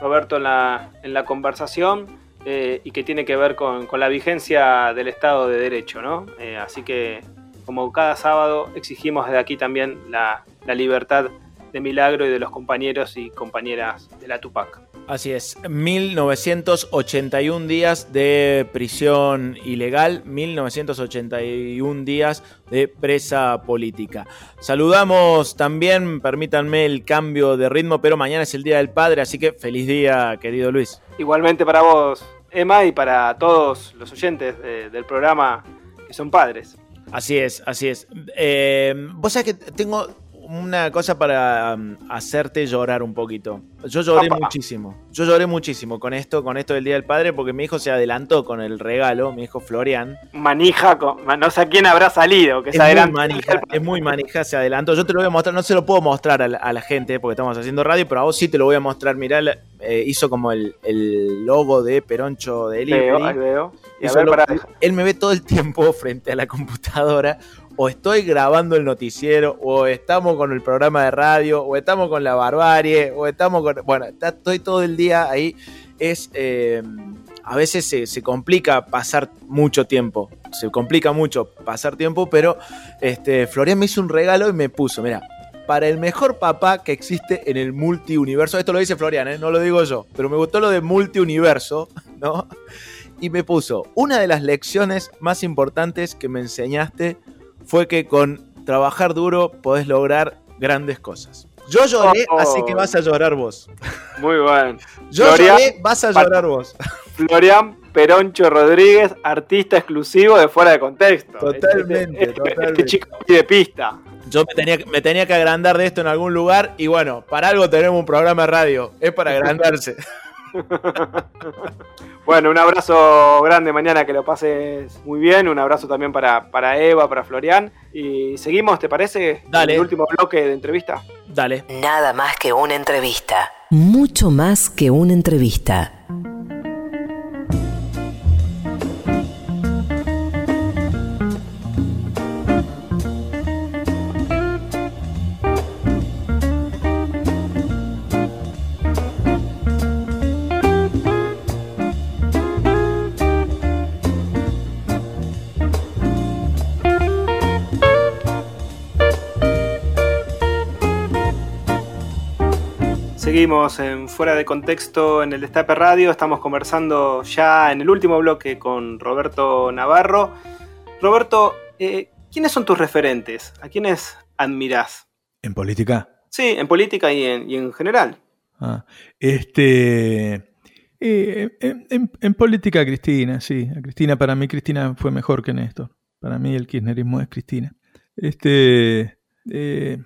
Roberto en la, en la conversación eh, y que tiene que ver con, la vigencia del Estado de Derecho, ¿no? Eh, así que, como cada sábado, exigimos desde aquí también la libertad de Milagro y de los compañeros y compañeras de la Tupac. Así es, 1981 días de prisión ilegal, 1981 días de presa política. Saludamos también, permítanme el cambio de ritmo, pero mañana es el Día del Padre, así que feliz día, querido Luis. Igualmente para vos, Emma, y para todos los oyentes de- del programa que son padres. Así es, así es. Eh, Vos sabés que tengo una cosa para um, hacerte llorar un poquito. Yo lloré Opa. muchísimo. Yo lloré muchísimo con esto, con esto del Día del Padre, porque mi hijo se adelantó con el regalo, mi hijo Florian. Manija, con- no sé a quién habrá salido, que Es se muy manija, es muy manija, se adelantó. Yo te lo voy a mostrar, no se lo puedo mostrar a la, a la gente porque estamos haciendo radio, pero a vos sí te lo voy a mostrar. Mirá, eh, hizo como el, el logo de Peroncho de Veo, veo. Y a ver, él me ve todo el tiempo frente a la computadora. O estoy grabando el noticiero, o estamos con el programa de radio, o estamos con la barbarie, o estamos con. Bueno, estoy todo el día ahí. Es. eh, a veces se, se complica pasar mucho tiempo. Se complica mucho pasar tiempo, pero este, Florian me hizo un regalo y me puso, mira, para el mejor papá que existe en el multiuniverso. Esto lo dice Florian, ¿eh? no lo digo yo, pero me gustó lo de multiuniverso, ¿no? Y me puso, una de las lecciones más importantes que me enseñaste fue que con trabajar duro podés lograr grandes cosas. Yo lloré, Oh. así que vas a llorar vos. Muy bien. Yo Florian, lloré, vas a llorar vos. Florian Peroncho Rodríguez, artista exclusivo de Fuera de Contexto. Totalmente, Este, este- totalmente. este chico pide pista. Yo me tenía, que- me tenía que agrandar de esto en algún lugar y bueno, para algo tenemos un programa de radio, es para agrandarse. Bueno, un abrazo grande mañana, que lo pases muy bien. Un abrazo también para, para Eva, para Florian. Y seguimos, ¿te parece? Dale. El último bloque de entrevista. Dale. Nada más que una entrevista. Mucho más que una entrevista. Seguimos en Fuera de Contexto en el Destape Radio. Estamos conversando ya en el último bloque con Roberto Navarro. Roberto, eh, ¿quiénes son tus referentes? ¿A quiénes admirás? En política. Sí, en política y en, y en general. Ah, este. eh, en, en- en política, Cristina, sí. A Cristina, para mí, Cristina fue mejor que Néstor. Para mí, el kirchnerismo es Cristina. Este. eh,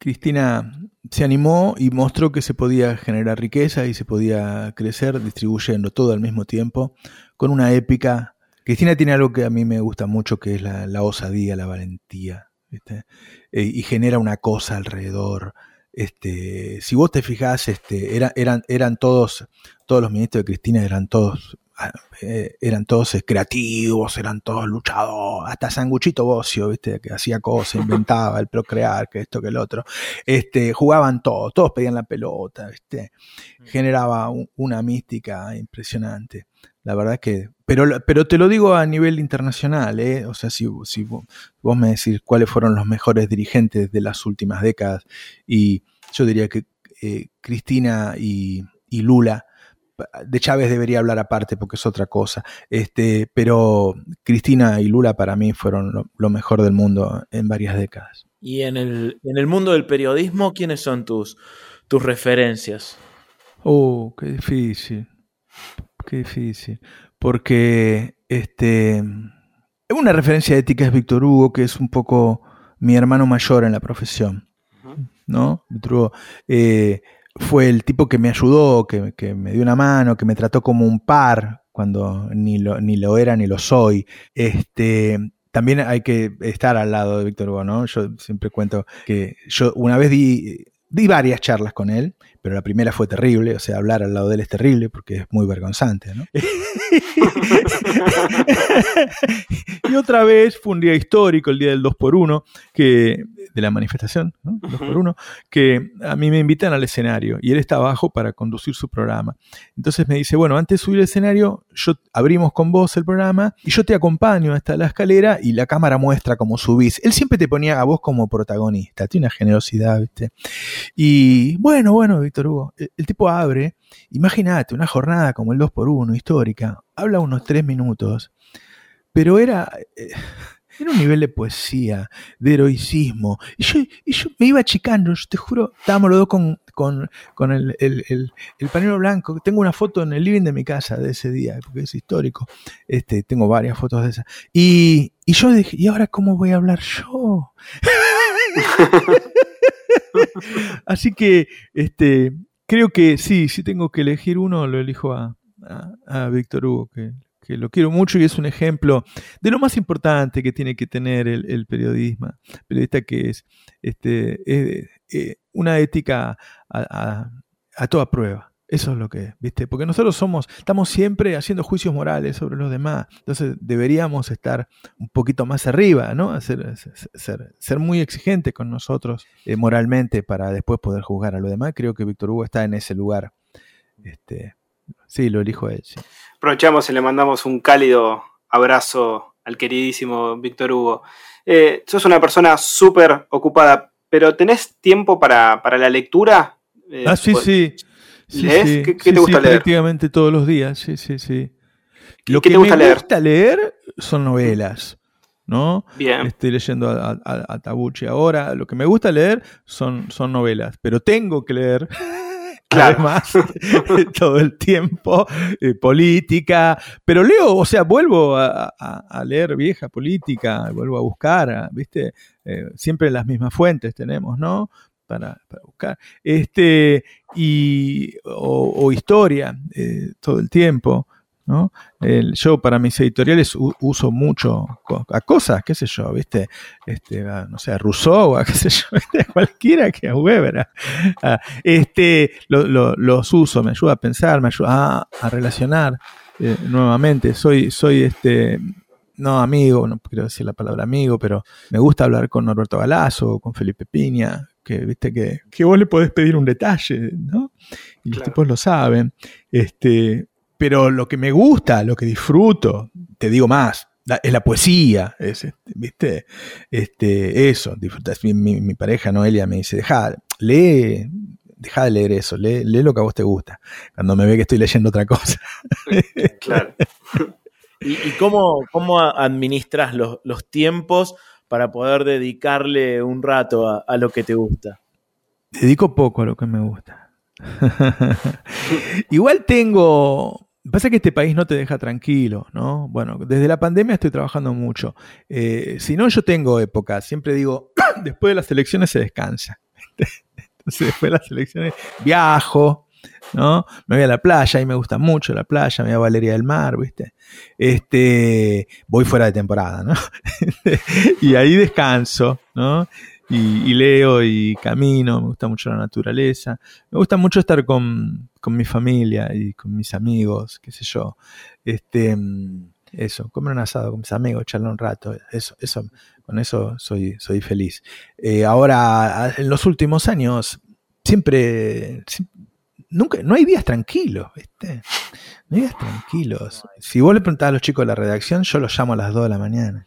Cristina se animó y mostró que se podía generar riqueza y se podía crecer distribuyendo todo al mismo tiempo con una épica. Cristina tiene algo que a mí me gusta mucho, que es la, osadía, la valentía. Eh, y genera una cosa alrededor. Este, si vos te fijás, este, era- eran, eran todos, todos los ministros de Cristina eran todos, eran todos eh, creativos, eran todos luchadores, hasta Sanguchito Bocio, viste, que hacía cosas, inventaba el procrear, que esto, que el otro. Este, jugaban todos, todos pedían la pelota, viste. Generaba un- una mística impresionante. La verdad es que, pero, pero te lo digo a nivel internacional, ¿eh? o sea, si, si vos, vos me decís cuáles fueron los mejores dirigentes de las últimas décadas, y yo diría que eh, Cristina y, y Lula, de Chávez debería hablar aparte porque es otra cosa, este, pero Cristina y Lula para mí fueron lo, lo mejor del mundo en varias décadas. Y en el, en el mundo del periodismo, ¿quiénes son tus, tus referencias? Oh, qué difícil. Qué difícil. Porque este una referencia ética es Víctor Hugo, que es un poco mi hermano mayor en la profesión. ¿No? Víctor Hugo eh, fue el tipo que me ayudó, que, que me dio una mano, que me trató como un par cuando ni lo, ni lo era ni lo soy. Este, también hay que estar al lado de Víctor Hugo, ¿no? Yo siempre cuento que yo una vez di, di varias charlas con él, pero la primera fue terrible, o sea, hablar al lado de él es terrible porque es muy vergonzante, ¿no? y otra vez fue un día histórico, el día del 2x1, que, de la manifestación, ¿no? 2x1, que a mí me invitan al escenario y él está abajo para conducir su programa. Entonces me dice, bueno, antes de subir al escenario, yo abrimos con vos el programa y yo te acompaño hasta la escalera y la cámara muestra cómo subís. Él siempre te ponía a vos como protagonista, tiene una generosidad, ¿viste? Y bueno, bueno, Víctor Hugo, el, el tipo abre, imagínate, una jornada como el 2x1, histórica, habla unos tres minutos, pero era... eh, era un nivel de poesía, de heroicismo. Y yo, y yo me iba achicando, yo te juro, estábamos los dos con, con, con el, el, el- el pañuelo blanco. Tengo una foto en el living de mi casa de ese día, porque es histórico. Este, tengo varias fotos de esas. Y, y yo dije, ¿y ahora cómo voy a hablar yo? Así que este, creo que sí, si tengo que elegir uno, lo elijo a, a, a Víctor Hugo, que, que lo quiero mucho y es un ejemplo de lo más importante que tiene que tener el, periodismo, periodista que es este, eh, eh, una ética a, a- toda prueba. Eso es lo que es, ¿viste? Porque nosotros somos, estamos siempre haciendo juicios morales sobre los demás. Entonces deberíamos estar un poquito más arriba, ¿no? Ser, ser, ser- muy exigente con nosotros eh, moralmente para después poder juzgar a los demás. Creo que Víctor Hugo está en ese lugar. Este, sí, lo elijo a él. sí. Aprovechamos y le mandamos un cálido abrazo al queridísimo Víctor Hugo. Eh, sos una persona súper ocupada, pero ¿tenés tiempo para, para la lectura? Eh, Ah, sí, sí. Sí, ¿Lees? sí, ¿Qué- qué te gusta sí, leer? Prácticamente todos los días, sí, sí, sí. Lo qué que te gusta me leer? gusta leer son novelas, ¿no? Bien. Estoy leyendo a, a- ahora. Lo que me gusta leer son, son novelas, pero tengo que leer. Además, todo el tiempo, eh, política, pero leo, o sea, vuelvo a, leer vieja política, vuelvo a buscar, ¿viste? Eh, siempre las mismas fuentes tenemos, ¿no? Para, para buscar. Este, y, o, o historia, eh, todo el tiempo. ¿No? El- yo para mis editoriales u- uso mucho a cosas, qué sé yo, ¿viste? Este, a, no sé, a Rousseau, a qué sé yo, ¿viste? a cualquiera que a Weber. a- a- este, lo- lo- los uso, me ayuda a pensar, me ayuda a, a relacionar eh, nuevamente. Soy, soy este, no amigo, no quiero decir la palabra amigo, pero me gusta hablar con Norberto Galazo, con Felipe Piña, que viste que, que vos le podés pedir un detalle, ¿no? Y los tipos lo saben. Este, pero lo que me gusta, lo que disfruto, te digo más, la- es la poesía, es, este, ¿viste? Este, eso, disfrutas. Mi, mi- mi pareja Noelia me dice, deja, lee, deja de leer eso, lee, lee lo que a vos te gusta, cuando me ve que estoy leyendo otra cosa. Claro. ¿Y, y cómo, cómo administras los, los tiempos para poder dedicarle un rato a, a lo que te gusta? Dedico poco a lo que me gusta. Igual tengo. Pasa que este país no te deja tranquilo, ¿no? Bueno, desde la pandemia estoy trabajando mucho. Eh, si no, yo tengo épocas. Siempre digo, después de las elecciones se descansa. Entonces, después de las elecciones viajo, ¿no? Me voy a la playa y me gusta mucho la playa, me voy a Valeria del Mar, ¿viste? Este, voy fuera de temporada, ¿no? y ahí descanso, ¿no? Y, y leo y camino, me gusta mucho la naturaleza, me gusta mucho estar con, con mi familia y con mis amigos, qué sé yo. Este, mm, eso, comer un asado con mis amigos, charlar un rato, eso, eso, con eso soy, soy feliz. Eh, ahora, en los últimos años, siempre, siem- nunca, no hay días tranquilos, ¿viste? No hay días tranquilos. Si vos le preguntás a los chicos de la redacción, yo los llamo a las 2 de la mañana.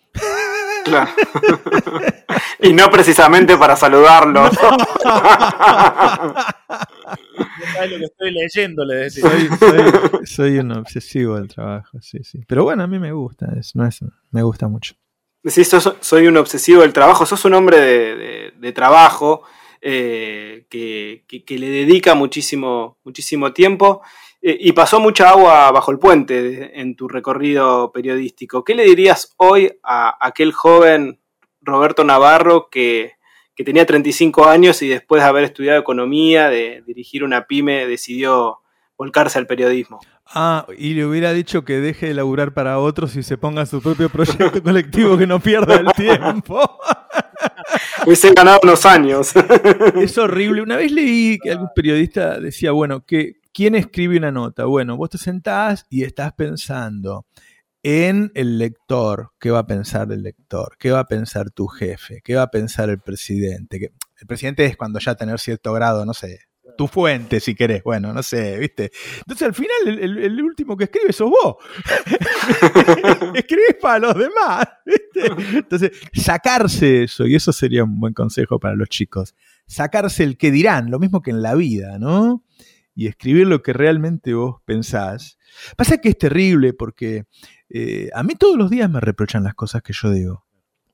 Claro. y no precisamente para saludarlos. ¿Sabes lo que estoy leyendo? Le decís. soy, soy- soy un obsesivo del trabajo, sí, sí. Pero bueno, a mí me gusta, es, no es, me gusta mucho. Decís, sos- soy un obsesivo del trabajo, sos un hombre de, de- de trabajo eh, que, que- que le dedica muchísimo, muchísimo tiempo eh, y pasó mucha agua bajo el puente en tu recorrido periodístico. ¿Qué le dirías hoy a aquel joven Roberto Navarro que, que tenía 35 años y después de haber estudiado economía, de dirigir una pyme, decidió volcarse al periodismo? Ah, y le hubiera dicho que deje de laburar para otros y se ponga su propio proyecto colectivo que no pierda el tiempo. Hubiese ganado unos años. Es horrible. Una vez leí que algún periodista decía, bueno, que ¿quién escribe una nota? Bueno, vos te sentás y estás pensando en el lector. ¿Qué va a pensar el lector? ¿Qué va a pensar tu jefe? ¿Qué va a pensar el presidente? El presidente es cuando ya tener cierto grado, no sé, tu fuente si querés, bueno, no sé, ¿viste? Entonces al final el, el- el último que escribe sos vos. Escribís para los demás, ¿viste? Entonces, sacarse eso, y eso sería un buen consejo para los chicos, sacarse el que dirán, lo mismo que en la vida, ¿no? Y escribir lo que realmente vos pensás. Pasa que es terrible porque eh, a mí todos los días me reprochan las cosas que yo digo.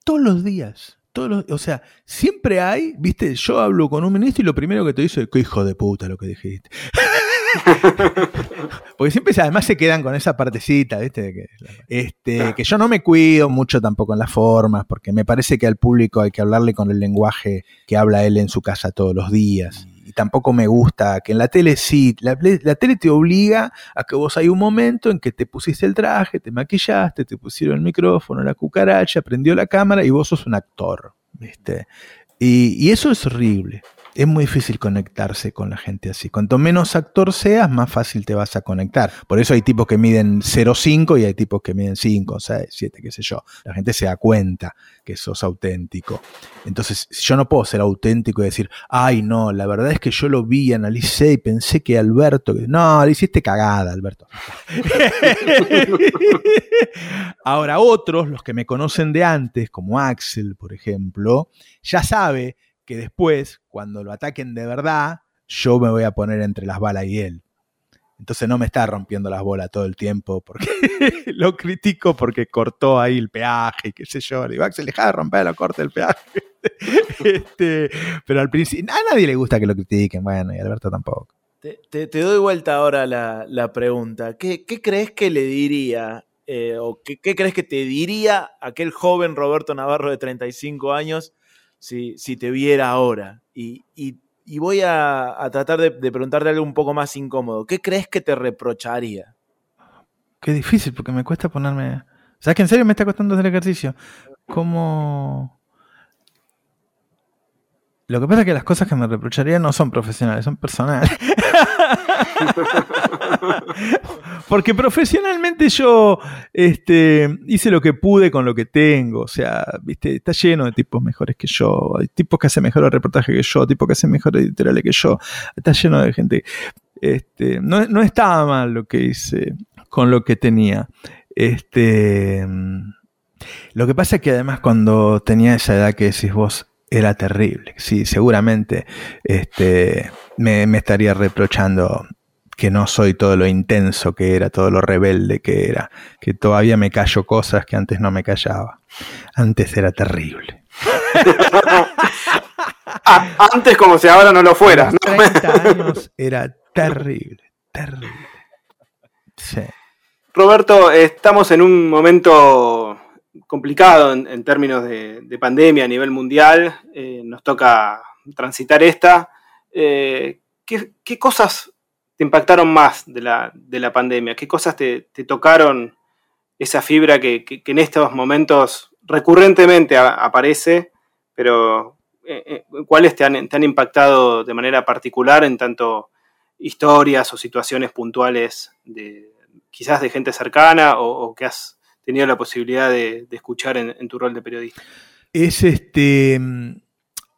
Todos los días. Todos los- o sea, siempre hay, viste, yo hablo con un ministro y lo primero que te dice es, qué hijo de puta lo que dijiste. Porque siempre además se quedan con esa partecita, ¿viste? Que, este, que yo no me cuido mucho tampoco en las formas, porque me parece que al público hay que hablarle con el lenguaje que habla él en su casa todos los días. Y tampoco me gusta que en la tele sí, la, tele te obliga a que vos hay un momento en que te pusiste el traje, te maquillaste, te pusieron el micrófono, la cucaracha, prendió la cámara y vos sos un actor, ¿viste? Y eso es horrible. Es muy difícil conectarse con la gente así. Cuanto menos actor seas, más fácil te vas a conectar. Por eso hay tipos que miden 0,5 y hay tipos que miden 5, 6, 7, qué sé yo. La gente se da cuenta que sos auténtico. Entonces, yo no puedo ser auténtico y decir, ay, no, la verdad es que yo lo vi, analicé y pensé que Alberto. No, le hiciste cagada, Alberto. Ahora, otros, los que me conocen de antes, como Axel, por ejemplo, ya sabe que después, cuando lo ataquen de verdad, yo me voy a poner entre las balas y él. Entonces no me está rompiendo las bolas todo el tiempo porque lo critico porque cortó ahí el peaje qué sé yo. Le digo, Axel, de romper, lo corte el peaje. Este, pero al principio, a nadie le gusta que lo critiquen, bueno, y Alberto tampoco. Te, doy vuelta ahora la, la pregunta. ¿Qué, crees que le diría eh, o qué crees que te diría aquel joven Roberto Navarro de 35 años si, si te viera ahora? Y, y- voy a, a tratar de, preguntarte algo un poco más incómodo. ¿Qué crees que te reprocharía? Qué difícil, porque me cuesta ponerme. ¿Sabes que en serio me está costando hacer ejercicio? ¿Cómo.? Lo que pasa es que las cosas que me reprocharía no son profesionales, son personales. Porque profesionalmente yo este, hice lo que pude con lo que tengo. O sea, viste, está lleno de tipos mejores que yo. Hay tipos que hacen mejores reportajes que yo, tipos que hacen mejores editoriales que yo. Está lleno de gente. Este, no, no estaba mal lo que hice con lo que tenía. Este, mm, lo que pasa es que además cuando tenía esa edad que decís vos, era terrible. Sí, seguramente este, me, me estaría reprochando que no soy todo lo intenso que era, todo lo rebelde que era, que todavía me callo cosas que antes no me callaba. Antes era terrible. Ah, antes como si ahora no lo fuera. Los 30 años era terrible, terrible. Sí. Roberto, estamos en un momento complicado en, términos de, de pandemia a nivel mundial. Eh, nos toca transitar esta. Eh, ¿qué, cosas te impactaron más de la, de la pandemia? ¿Qué cosas te, tocaron esa fibra que, que- en estos momentos recurrentemente aparece? Pero eh, ¿cuáles te han, impactado de manera particular en tanto historias o situaciones puntuales de quizás de gente cercana o que has tenido la posibilidad de, escuchar en, tu rol de periodista? Es este. mm,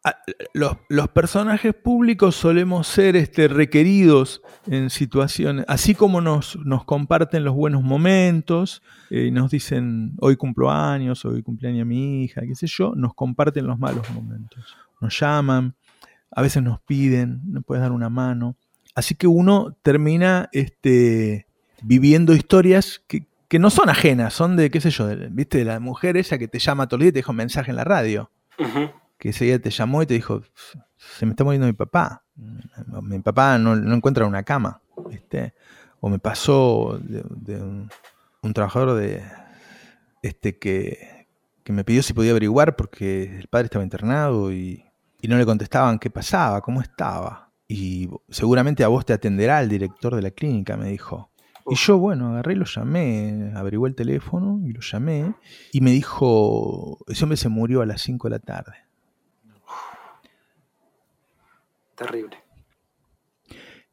a- Los, personajes públicos solemos ser este, requeridos en situaciones, así como nos, nos comparten los buenos momentos, eh, y nos dicen hoy cumplo años, hoy cumpleaños mi hija, qué sé yo, nos comparten los malos momentos. Nos llaman, a veces nos piden, nos puedes dar una mano. Así que uno termina este, viviendo historias que, que no son ajenas, son de, qué sé yo, de- viste, de la mujer esa que te llama todo el día y te deja un mensaje en la radio que ese día te llamó y te dijo, se me está muriendo mi papá. Mi papá no, no encuentra una cama. ¿viste? O me pasó de, de un, un trabajador de este que, que me pidió si podía averiguar porque el padre estaba internado y, y no le contestaban qué pasaba, cómo estaba. Y seguramente a vos te atenderá el director de la clínica, me dijo. Y yo, bueno, agarré y lo llamé, averigué el teléfono y lo llamé. Y me dijo, ese hombre se murió a las 5 de la tarde. Terrible.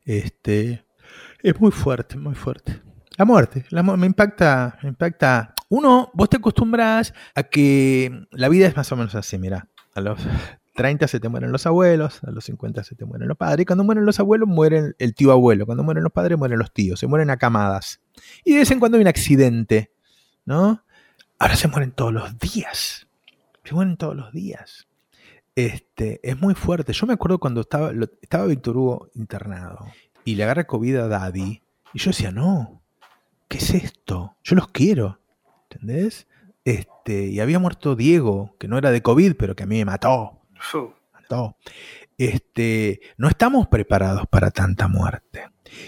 Este, es muy fuerte, muy fuerte. La muerte, la mu- me impacta, me impacta. Uno, vos te acostumbras a que la vida es más o menos así, mira. A los 30 se te mueren los abuelos, a los 50 se te mueren los padres. Y cuando mueren los abuelos, mueren el tío abuelo. Cuando mueren los padres, mueren los tíos. Se mueren a camadas. Y de vez en cuando hay un accidente, ¿no? Ahora se mueren todos los días. Se mueren todos los días. Este, es muy fuerte. Yo me acuerdo cuando estaba, estaba Víctor Hugo internado y le agarra COVID a Daddy. Y yo decía, no, ¿qué es esto? Yo los quiero. ¿Entendés? Este, y había muerto Diego, que no era de COVID, pero que a mí me mató. Mató. Este, no estamos preparados para tanta muerte.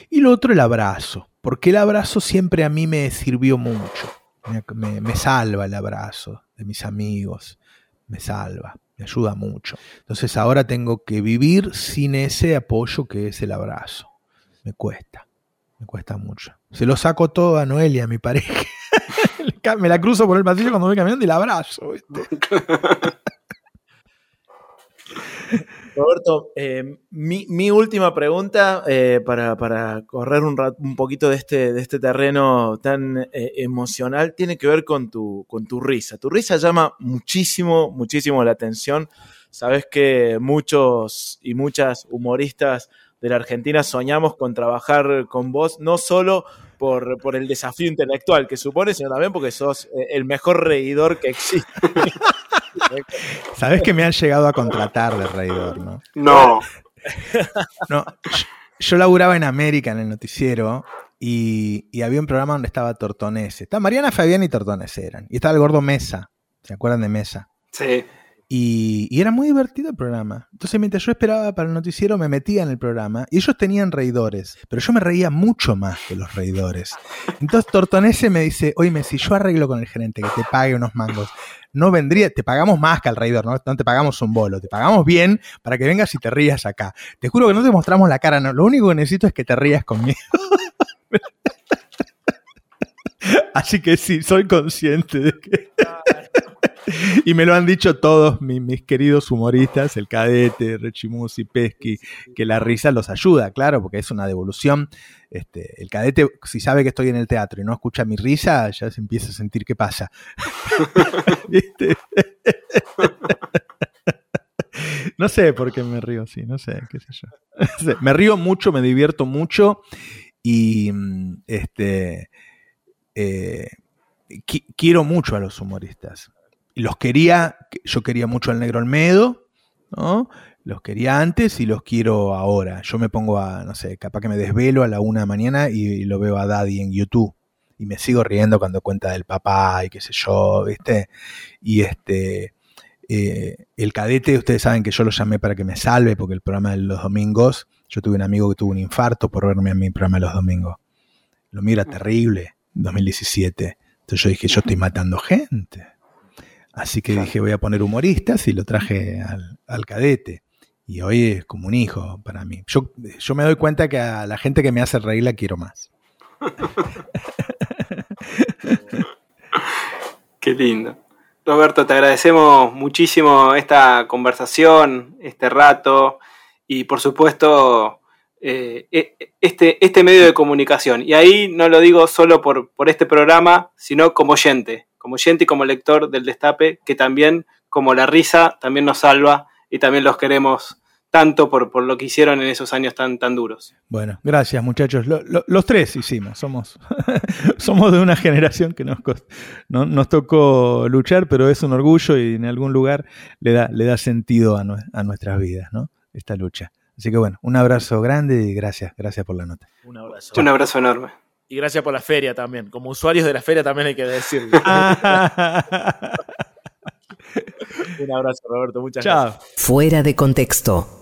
Y lo otro, el abrazo. Porque el abrazo siempre a mí me sirvió mucho. Me, me- me salva el abrazo de mis amigos. Me salva, me ayuda mucho. Entonces ahora tengo que vivir sin ese apoyo que es el abrazo. Me cuesta, me cuesta mucho. Se lo saco todo a Noelia, mi pareja. me la cruzo por el pasillo cuando voy caminando y la abrazo. ¿viste? Roberto, eh, mi, última pregunta eh, para, correr un, poquito de este, este terreno tan eh, emocional tiene que ver con tu, risa. Tu risa llama muchísimo, muchísimo la atención. Sabes que muchos y muchas humoristas de la Argentina soñamos con trabajar con vos, no solo por, el desafío intelectual que supone, sino también porque sos el mejor reidor que existe. Sabes que me han llegado a contratar de reidor, ¿no? No. No, yo- yo laburaba en América en el noticiero y, y había un programa donde estaba Tortonese. Estaba Mariana Fabián y Tortonese eran. Y estaba el gordo Mesa. ¿Se acuerdan de Mesa? Sí. Y, era muy divertido el programa. Entonces, mientras yo esperaba para el noticiero, me metía en el programa y ellos tenían reidores, pero yo me reía mucho más que los reidores. Entonces, Tortonese me dice: Oye, si yo arreglo con el gerente que te pague unos mangos, no vendría, te pagamos más que al reidor, ¿no? No te pagamos un bolo, te pagamos bien para que vengas y te rías acá. Te juro que no te mostramos la cara, no. Lo único que necesito es que te rías conmigo. Así que sí, soy consciente de que. y me lo han dicho todos mi- mis, queridos humoristas, el cadete, Rechimusi, Pesky, que la risa los ayuda, claro, porque es una devolución. Este, el cadete, si sabe que estoy en el teatro y no escucha mi risa, ya se empieza a sentir qué pasa. No sé por qué me río así, no sé, qué sé yo. Me río mucho, me divierto mucho y mm, este eh, qui- quiero mucho a los humoristas. Los quería, yo quería mucho al Negro Olmedo, ¿no? Los quería antes y los quiero ahora. Yo me pongo a, no sé, capaz que me desvelo a la una de la mañana y, y lo veo a Daddy en YouTube. Y me sigo riendo cuando cuenta del papá y qué sé yo, ¿viste? Y este, eh, el cadete, ustedes saben que yo lo llamé para que me salve, porque el programa de los domingos, yo tuve un amigo que tuvo un infarto por verme a mi programa de los domingos. Lo mío era terrible, 2017. Entonces yo dije, yo estoy matando gente. Así que dije, voy a poner humoristas y lo traje al, al cadete. Y hoy es como un hijo para mí. Yo, yo me doy cuenta que a la gente que me hace reír la quiero más. Qué lindo. Roberto, te agradecemos muchísimo esta conversación, este rato y por supuesto eh, e- este, este medio de comunicación. Y ahí no lo digo solo por, por este programa, sino como oyente, como oyente y como lector del Destape, que también, como la risa, también nos salva y también los queremos tanto por, por lo que hicieron en esos años tan, tan duros. Bueno, gracias muchachos. Lo- lo- los tres hicimos. Somos, somos de una generación que nos, cost- no- nos tocó luchar, pero es un orgullo y en algún lugar le da, le da sentido a, nue- a nuestras vidas, ¿no? Esta lucha. Así que bueno, un abrazo grande y gracias, gracias por la nota. Un abrazo. Un abrazo enorme. Y gracias por la feria también. Como usuarios de la feria también hay que decirlo. Un abrazo, Roberto. Muchas Chao. gracias. Fuera de contexto.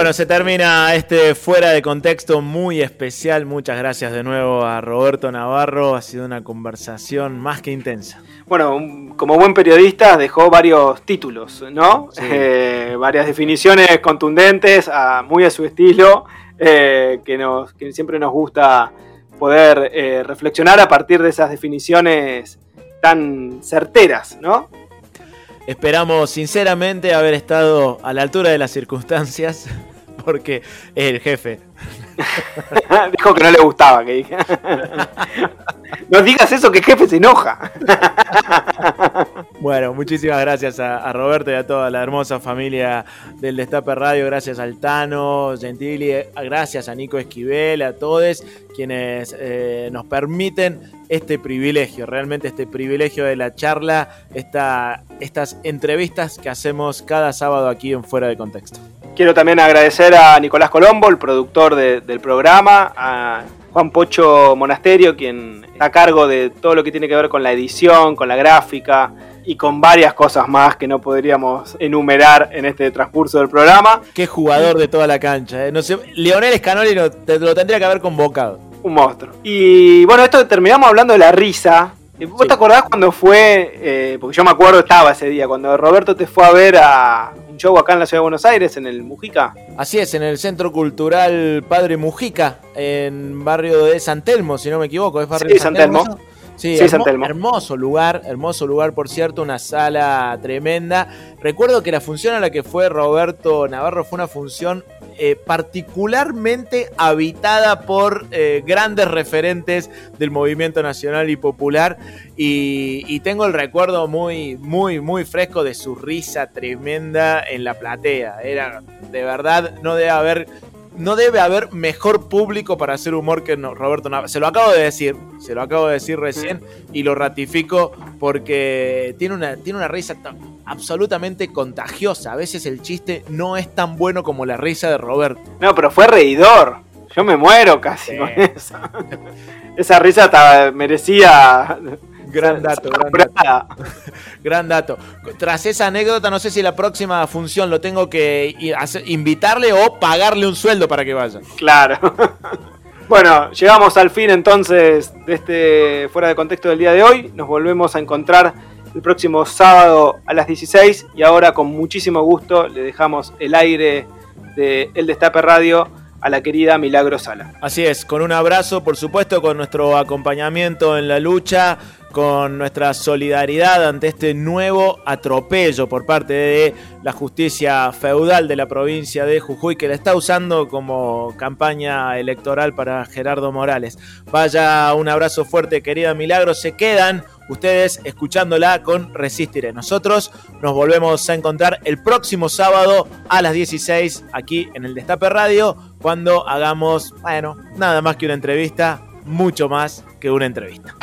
Bueno, se termina este fuera de contexto muy especial. Muchas gracias de nuevo a Roberto Navarro. Ha sido una conversación más que intensa. Bueno, como buen periodista dejó varios títulos, ¿no? Sí. Eh, varias definiciones contundentes, a- muy a su estilo, eh, que, nos, que siempre nos gusta poder eh, reflexionar a partir de esas definiciones tan certeras, ¿no? Esperamos sinceramente haber estado a la altura de las circunstancias, porque el jefe. Dijo que no le gustaba que dije. no digas eso que el jefe se enoja. Bueno, muchísimas gracias a, a Roberto y a toda la hermosa familia del Destape Radio. Gracias al Tano, Gentili, eh, gracias a Nico Esquivel, a todos quienes eh, nos permiten este privilegio, realmente este privilegio de la charla, esta, estas entrevistas que hacemos cada sábado aquí en Fuera de Contexto. Quiero también agradecer a Nicolás Colombo, el productor de- del programa, a Juan Pocho Monasterio, quien está a cargo de todo lo que tiene que ver con la edición, con la gráfica y con varias cosas más que no podríamos enumerar en este transcurso del programa. Qué jugador de toda la cancha. eh. No sé, Leonel Scanoli no- te- lo tendría que haber convocado. Un monstruo. Y bueno, esto terminamos hablando de la risa. Eh, ¿Vos te acordás cuando fue, eh, porque yo me acuerdo estaba ese día, cuando Roberto te fue a ver a un show acá en la ciudad de Buenos Aires, en el Mujica? Así es, en el Centro Cultural Padre Mujica, en barrio de San Telmo, si no me equivoco. ¿Es barrio Sí, de San Telmo. Sí, Sí, hermo- San Telmo. hermoso lugar, hermoso lugar, por cierto, una sala tremenda. Recuerdo que la función a la que fue Roberto Navarro fue una función eh, particularmente habitada por eh, grandes referentes del movimiento nacional y popular y, y tengo el recuerdo muy, muy, muy fresco de su risa tremenda en la platea. Era, de verdad, no debe haber no debe haber mejor público para hacer humor que no- Roberto Navarro. Se lo acabo de decir, se lo acabo de decir recién y lo ratifico porque tiene una, tiene una risa absolutamente contagiosa. A veces el chiste no es tan bueno como la risa de Roberto. No, pero fue reidor. Yo me muero casi con eso. Esa risa merecía. Gran dato, gran dato. Gran dato. Tras esa anécdota, no sé si la próxima función lo tengo que invitarle o pagarle un sueldo para que vaya. Claro. Bueno, llegamos al fin entonces de este fuera de contexto del día de hoy. Nos volvemos a encontrar el próximo sábado a las 16 y ahora con muchísimo gusto le dejamos el aire de El Destape Radio a la querida Milagro Sala. Así es, con un abrazo, por supuesto, con nuestro acompañamiento en la lucha, con nuestra solidaridad ante este nuevo atropello por parte de la justicia feudal de la provincia de Jujuy, que la está usando como campaña electoral para Gerardo Morales. Vaya un abrazo fuerte, querida Milagro. Se quedan ustedes escuchándola con Resistiré. Nosotros nos volvemos a encontrar el próximo sábado a las 16 aquí en el Destape Radio cuando hagamos, bueno, nada más que una entrevista, mucho más que una entrevista.